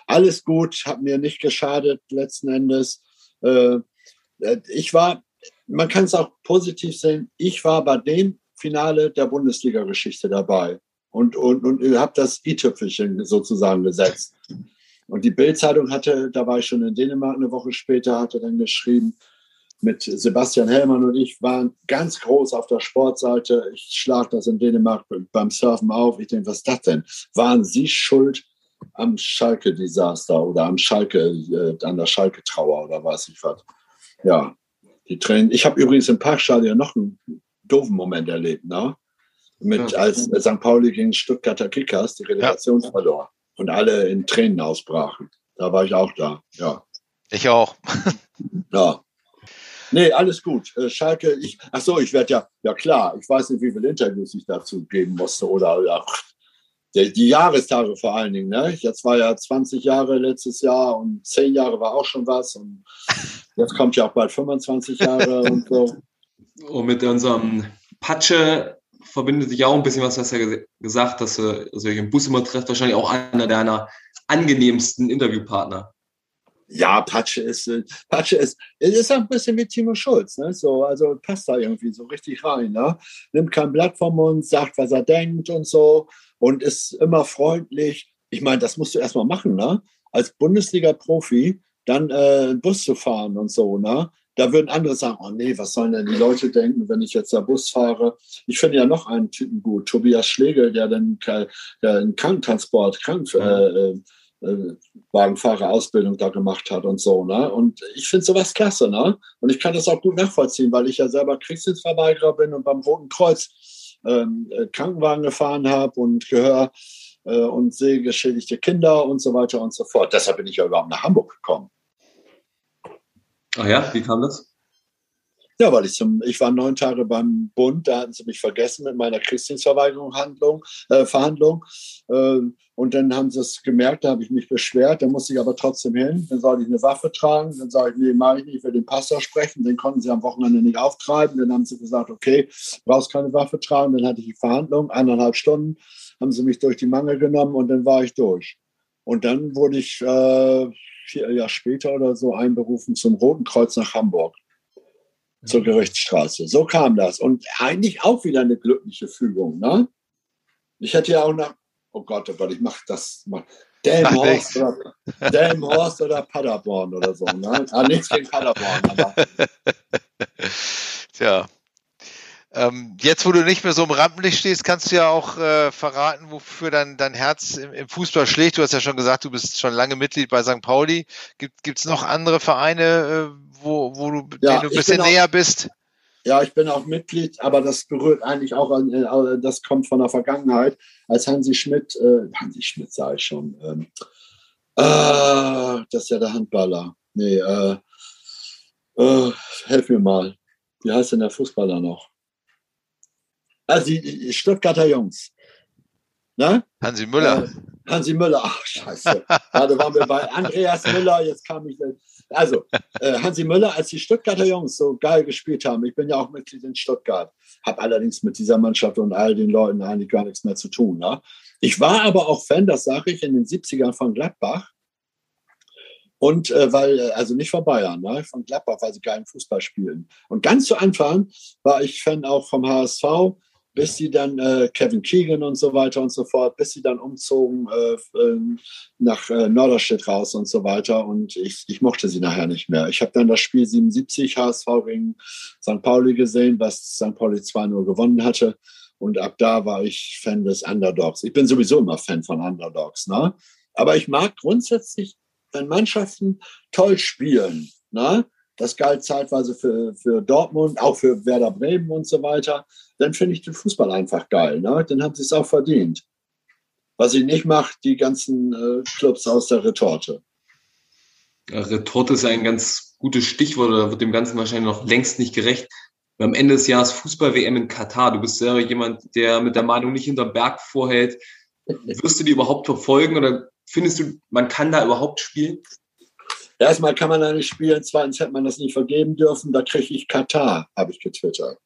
alles gut, hat mir nicht geschadet letzten Endes. Äh, ich war, man kann es auch positiv sehen, ich war bei dem Finale der Bundesliga-Geschichte dabei und, und, und habe das i-Tüpfelchen sozusagen gesetzt. Und die Bildzeitung hatte, da war ich schon in Dänemark eine Woche später, hatte dann geschrieben, mit Sebastian Hellmann und ich waren ganz groß auf der Sportseite. Ich schlage das in Dänemark beim Surfen auf. Ich denke, was ist das denn? Waren Sie schuld am Schalke-Desaster oder am Schalke, äh, an der Schalke-Trauer oder weiß ich was? Ja, die Tränen. Ich habe übrigens im Parkstadion noch einen doofen Moment erlebt, ne? Mit, ja. als St. Pauli gegen Stuttgarter Kickers die Relegation ja. verlor und alle in Tränen ausbrachen. Da war ich auch da, ja. Ich auch. ja. Nee, alles gut. Äh, Schalke, ich, ach so, ich werde ja, ja klar, ich weiß nicht, wie viele Interviews ich dazu geben musste oder ja, die, die Jahrestage vor allen Dingen. Ne? Jetzt war ja 20 Jahre letztes Jahr und 10 Jahre war auch schon was und jetzt kommt ja auch bald 25 Jahre und so. Und mit unserem Patsche verbindet sich auch ein bisschen was, du ja gesagt, dass du also im Bus immer trefft, wahrscheinlich auch einer deiner angenehmsten Interviewpartner. Ja, Patsche ist, äh, Patsche ist, ist ein bisschen wie Timo Schulz, ne? So, also passt da irgendwie so richtig rein, ne? Nimmt kein Blatt vom Mund, sagt, was er denkt und so und ist immer freundlich. Ich meine, das musst du erstmal machen, ne? Als Bundesliga-Profi dann äh, Bus zu fahren und so, ne? Da würden andere sagen, oh nee, was sollen denn die Leute denken, wenn ich jetzt da Bus fahre? Ich finde ja noch einen Typen gut, Tobias Schlegel, der dann der einen Krankentransport, Krankenwagenfahrerausbildung äh, äh, da gemacht hat und so. Ne? Und ich finde sowas klasse. Ne? Und ich kann das auch gut nachvollziehen, weil ich ja selber Kriegsdienstverweigerer bin und beim Roten Kreuz ähm, äh, Krankenwagen gefahren habe und gehöre äh, und sehe geschädigte Kinder und so weiter und so fort. Deshalb bin ich ja überhaupt nach Hamburg gekommen. Ach ja, wie kam das? Ja, weil ich zum, ich war neun Tage beim Bund, da hatten sie mich vergessen mit meiner Kriegsdienstverweigerung Handlung, äh, Verhandlung. Äh, und dann haben sie es gemerkt, da habe ich mich beschwert, dann musste ich aber trotzdem hin. Dann sollte ich eine Waffe tragen. Dann sage ich, nee, mache ich nicht, ich will den Pastor sprechen. Den konnten sie am Wochenende nicht auftreiben. Dann haben sie gesagt, okay, brauchst keine Waffe tragen. Dann hatte ich die Verhandlung, eineinhalb Stunden, haben sie mich durch die Mangel genommen und dann war ich durch. Und dann wurde ich äh, vier Jahre später oder so einberufen zum Roten Kreuz nach Hamburg, zur. Gerichtsstraße. So kam das. Und eigentlich auch wieder eine glückliche Fügung. Ne? Ich hätte ja auch nach oh Gott, oh Gott, ich mache das. Mach, Delmhorst oder, Delmhorst oder Paderborn oder so. Ne? Ah, nichts gegen Paderborn, aber. Tja. Ähm, jetzt, wo du nicht mehr so im Rampenlicht stehst, kannst du ja auch äh, verraten, wofür dein, dein Herz im, im, Fußball schlägt. Du hast ja schon gesagt, du bist schon lange Mitglied bei St. Pauli. Gibt es noch andere Vereine, äh, wo, wo du, ja, denen du ein bisschen näher bist? Ja, ich bin auch Mitglied, aber das berührt eigentlich auch an, äh, das kommt von der Vergangenheit, als Hansi Schmidt, äh, Hansi Schmidt sah ich schon, ähm, äh, das ist ja der Handballer. Nee, äh, helf mir mal. Wie heißt denn der Fußballer noch? Also die Stuttgarter Jungs. Ne? Hansi Müller. Äh, Hansi Müller, ach scheiße. Gerade waren wir bei Andreas Müller, jetzt kam ich. Also, äh, Hansi Müller, als die Stuttgarter Jungs so geil gespielt haben, ich bin ja auch Mitglied in Stuttgart, habe allerdings mit dieser Mannschaft und all den Leuten eigentlich gar nichts mehr zu tun. Ne? Ich war aber auch Fan, das sage ich, in den 70ern von Gladbach. Und äh, weil, äh, also nicht von Bayern, ne? von Gladbach, weil sie geilen Fußball spielen. Und ganz zu Anfang war ich Fan auch vom HSV bis sie dann äh, Kevin Keegan und so weiter und so fort, bis sie dann umzogen äh, ähm, nach äh, Norderstedt raus und so weiter. Und ich, ich mochte sie nachher nicht mehr. Ich habe dann das Spiel 77 HSV gegen St. Pauli gesehen, was St. Pauli 2-0 gewonnen hatte. Und ab da war ich Fan des Underdogs. Ich bin sowieso immer Fan von Underdogs. Ne? Aber ich mag grundsätzlich, wenn Mannschaften toll spielen. Ne? Das galt zeitweise für, für Dortmund, auch für Werder Bremen und so weiter. Dann finde ich den Fußball einfach geil. Ne? Dann haben sie es auch verdient. Was ich nicht mache, die ganzen äh, Clubs aus der Retorte. Ja, Retorte ist ein ganz gutes Stichwort, oder wird dem Ganzen wahrscheinlich noch längst nicht gerecht. Am Ende des Jahres Fußball-WM in Katar. Du bist selber jemand, der mit der Meinung nicht hinterm Berg vorhält. Wirst du die überhaupt verfolgen oder findest du, man kann da überhaupt spielen? Erstmal kann man da nicht spielen, zweitens hätte man das nicht vergeben dürfen. Da kriege ich Katar, habe ich getwittert.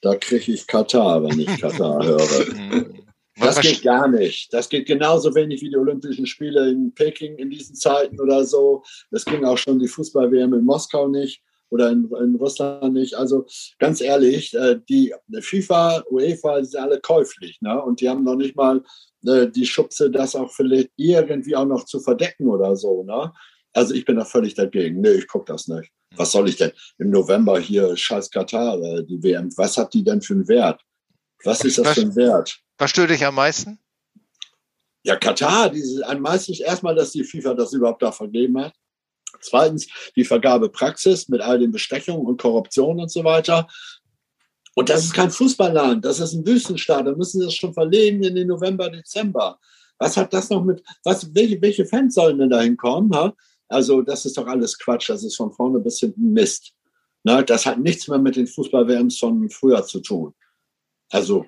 Da kriege ich Katar, wenn ich Katar höre. Mhm. Das geht gar nicht. Das geht genauso wenig wie die Olympischen Spiele in Peking in diesen Zeiten oder so. Das ging auch schon die Fußball-WM in Moskau nicht oder in, in, Russland nicht. Also ganz ehrlich, äh, die FIFA, UEFA, die sind alle käuflich. Ne? Und die haben noch nicht mal äh, die Schubse, das auch vielleicht irgendwie auch noch zu verdecken oder so. Ne? Also ich bin da völlig dagegen. Nee, ich gucke das nicht. Was soll ich denn? Im November hier scheiß Katar, äh, die WM. Was hat die denn für einen Wert? Was ist das für ein Wert? Was stört dich am meisten? Ja, Katar, diese, am meisten erstmal, dass die FIFA das überhaupt da vergeben hat. Zweitens die Vergabepraxis mit all den Bestechungen und Korruption und so weiter. Und das ist kein Fußballland, das ist ein Wüstenstaat. Da müssen sie das schon verlegen in den November, Dezember. Was hat das noch mit, was, welche, welche Fans sollen denn da hinkommen? Also das ist doch alles Quatsch, das ist von vorne bis hinten Mist. Na, das hat nichts mehr mit den Fußball-WMs von früher zu tun. Also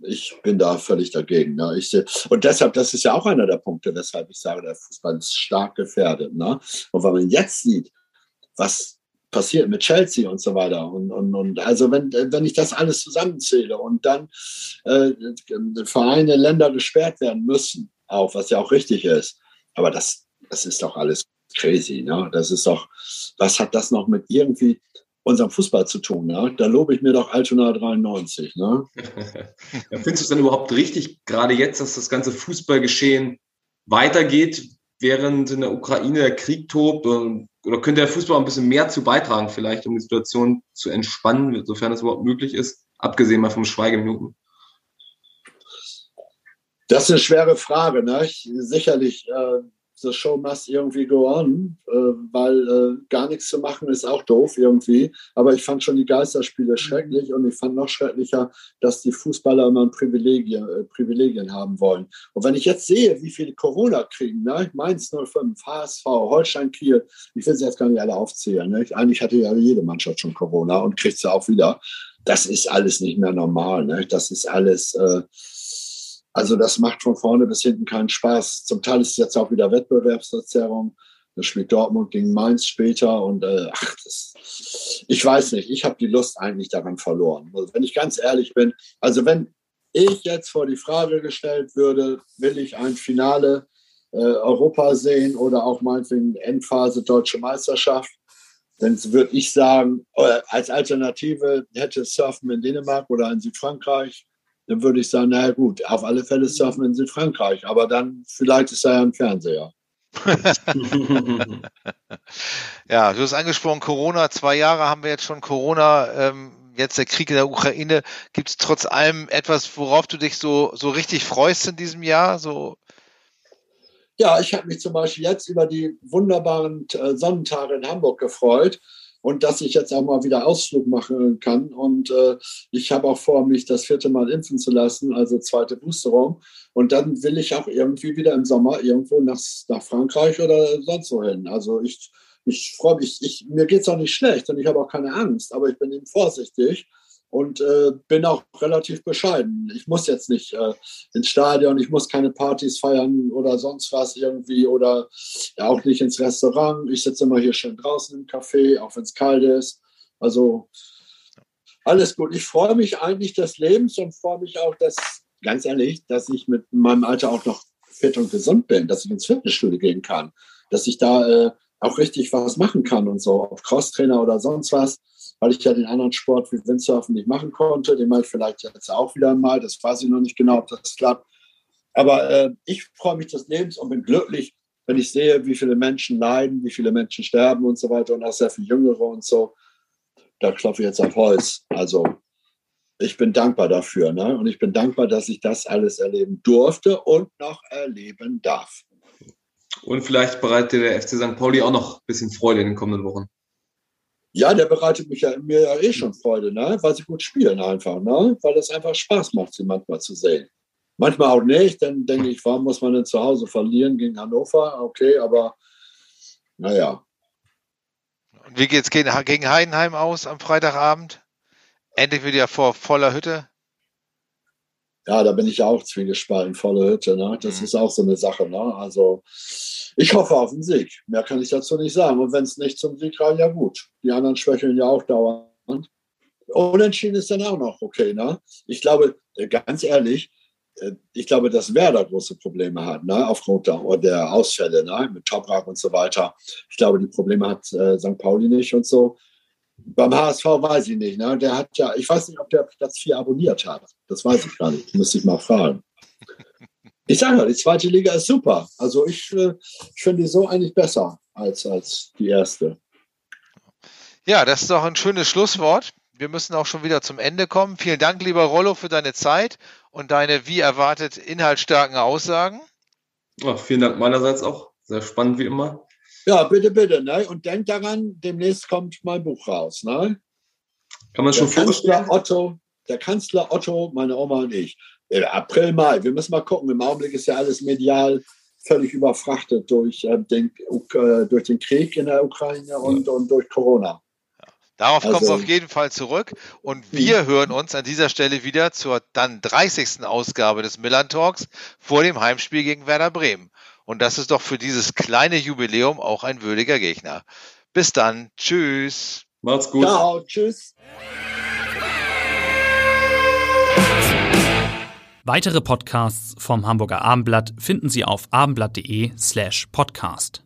ich bin da völlig dagegen. Ne? Ich, und deshalb, das ist ja auch einer der Punkte, weshalb ich sage, der Fußball ist stark gefährdet. Ne? Und wenn man jetzt sieht, was passiert mit Chelsea und so weiter. Und, und, und also wenn, wenn ich das alles zusammenzähle und dann äh, Vereine, Länder gesperrt werden müssen, auch was ja auch richtig ist, aber das, das ist doch alles crazy. Ne? Das ist doch, was hat das noch mit irgendwie unserem Fußball zu tun? Ne? Da lobe ich mir doch Altona 93. Ne? ja, findest du es dann überhaupt richtig, gerade jetzt, dass das ganze Fußballgeschehen weitergeht, während in der Ukraine der Krieg tobt? Oder könnte der Fußball ein bisschen mehr zu beitragen, vielleicht, um die Situation zu entspannen, sofern es überhaupt möglich ist, abgesehen mal vom Schweigeminuten? Das ist eine schwere Frage. Ne? Sicherlich äh, the show must irgendwie go on, äh, weil äh, gar nichts zu machen ist auch doof irgendwie. Aber ich fand schon die Geisterspiele mhm. schrecklich und ich fand noch schrecklicher, dass die Fußballer immer Privilegien, äh, Privilegien haben wollen. Und wenn ich jetzt sehe, wie viele Corona kriegen, ne? Mainz 05, HSV, Holstein Kiel, ich will sie jetzt gar nicht alle aufzählen. Ne? Eigentlich hatte ja jede Mannschaft schon Corona und kriegt sie auch wieder. Das ist alles nicht mehr normal. Ne? Das ist alles äh, also das macht von vorne bis hinten keinen Spaß. Zum Teil ist es jetzt auch wieder Wettbewerbsverzerrung. Das spielt Dortmund gegen Mainz später und äh, ach, das, ich weiß nicht, ich habe die Lust eigentlich daran verloren. Also wenn ich ganz ehrlich bin, also wenn ich jetzt vor die Frage gestellt würde, will ich ein Finale äh, Europa sehen oder auch meinetwegen Endphase Deutsche Meisterschaft, dann würde ich sagen, äh, als Alternative hätte Surfen in Dänemark oder in Südfrankreich dann würde ich sagen, naja gut, auf alle Fälle surfen in Südfrankreich, aber dann vielleicht ist er ja ein Fernseher. ja, du hast angesprochen, Corona, zwei Jahre haben wir jetzt schon Corona, ähm, jetzt der Krieg in der Ukraine. Gibt es trotz allem etwas, worauf du dich so, so richtig freust in diesem Jahr? So ja, ich habe mich zum Beispiel jetzt über die wunderbaren äh, Sonnentage in Hamburg gefreut und dass ich jetzt auch mal wieder Ausflug machen kann. Und äh, ich habe auch vor, mich das vierte Mal impfen zu lassen, also zweite Boosterung. Und dann will ich auch irgendwie wieder im Sommer irgendwo nach, nach Frankreich oder sonst wohin. Also ich, ich freue mich, ich, mir geht es auch nicht schlecht und ich habe auch keine Angst, aber ich bin eben vorsichtig und äh, bin auch relativ bescheiden. Ich muss jetzt nicht äh, ins Stadion, ich muss keine Partys feiern oder sonst was irgendwie oder ja, auch nicht ins Restaurant. Ich sitze immer hier schön draußen im Café, auch wenn es kalt ist. Also alles gut. Ich freue mich eigentlich des Lebens und freue mich auch, dass, ganz ehrlich, dass ich mit meinem Alter auch noch fit und gesund bin, dass ich ins Fitnessstudio gehen kann, dass ich da äh, auch richtig was machen kann und so, ob Crosstrainer oder sonst was weil ich ja den anderen Sport wie Windsurfen nicht machen konnte. Den mache ich vielleicht jetzt auch wieder mal. Das weiß ich noch nicht genau, ob das klappt. Aber äh, ich freue mich des Lebens und bin glücklich, wenn ich sehe, wie viele Menschen leiden, wie viele Menschen sterben und so weiter und auch sehr viele Jüngere und so. Da klopfe ich jetzt auf Holz. Also ich bin dankbar dafür. Ne? Und ich bin dankbar, dass ich das alles erleben durfte und noch erleben darf. Und vielleicht bereitet der FC St. Pauli auch noch ein bisschen Freude in den kommenden Wochen. Ja, der bereitet mich ja, mir ja eh schon Freude, ne? weil sie gut spielen einfach, ne? weil es einfach Spaß macht, sie manchmal zu sehen. Manchmal auch nicht, dann denke ich, warum muss man denn zu Hause verlieren gegen Hannover? Okay, aber naja. Und wie geht es gegen Heidenheim aus am Freitagabend? Endlich wieder vor voller Hütte? Ja, da bin ich auch zwiegespalten, volle Hütte. Ne? Das mhm. ist auch so eine Sache. Ne? Also ich hoffe auf den Sieg. Mehr kann ich dazu nicht sagen. Und wenn es nicht zum Sieg reicht, ja gut. Die anderen schwächeln ja auch dauernd. Unentschieden ist dann auch noch okay. Ne? Ich glaube, äh, ganz ehrlich, äh, ich glaube, dass Werder große Probleme hat, ne? aufgrund der, der Ausfälle ne? mit Toprak und so weiter. Ich glaube, die Probleme hat äh, St. Pauli nicht und so. Beim HSV weiß ich nicht. Ne? Der hat ja, ich weiß nicht, ob der Platz 4 abonniert hat. Das weiß ich gar nicht. Muss ich mal fragen. Ich sage ja, die zweite Liga ist super. Also ich, äh, ich finde die so eigentlich besser als, als die erste. Ja, das ist doch ein schönes Schlusswort. Wir müssen auch schon wieder zum Ende kommen. Vielen Dank, lieber Rollo, für deine Zeit und deine wie erwartet inhaltsstarken Aussagen. Ja, vielen Dank meinerseits auch. Sehr spannend wie immer. Ja, bitte, bitte. Ne? Und denk daran, demnächst kommt mein Buch raus. Ne? Kann man schon der Kanzler Otto, der Kanzler Otto, meine Oma und ich. April, Mai. Wir müssen mal gucken. Im Augenblick ist ja alles medial völlig überfrachtet durch, äh, den, äh, durch den Krieg in der Ukraine und, und durch Corona. Darauf also, kommen wir auf jeden Fall zurück. Und wir hören uns an dieser Stelle wieder zur dann 30. Ausgabe des Milan Talks vor dem Heimspiel gegen Werder Bremen. Und das ist doch für dieses kleine Jubiläum auch ein würdiger Gegner. Bis dann. Tschüss. Macht's gut. Ciao. Tschüss. Weitere Podcasts vom Hamburger Abendblatt finden Sie auf abendblatt.de slash podcast.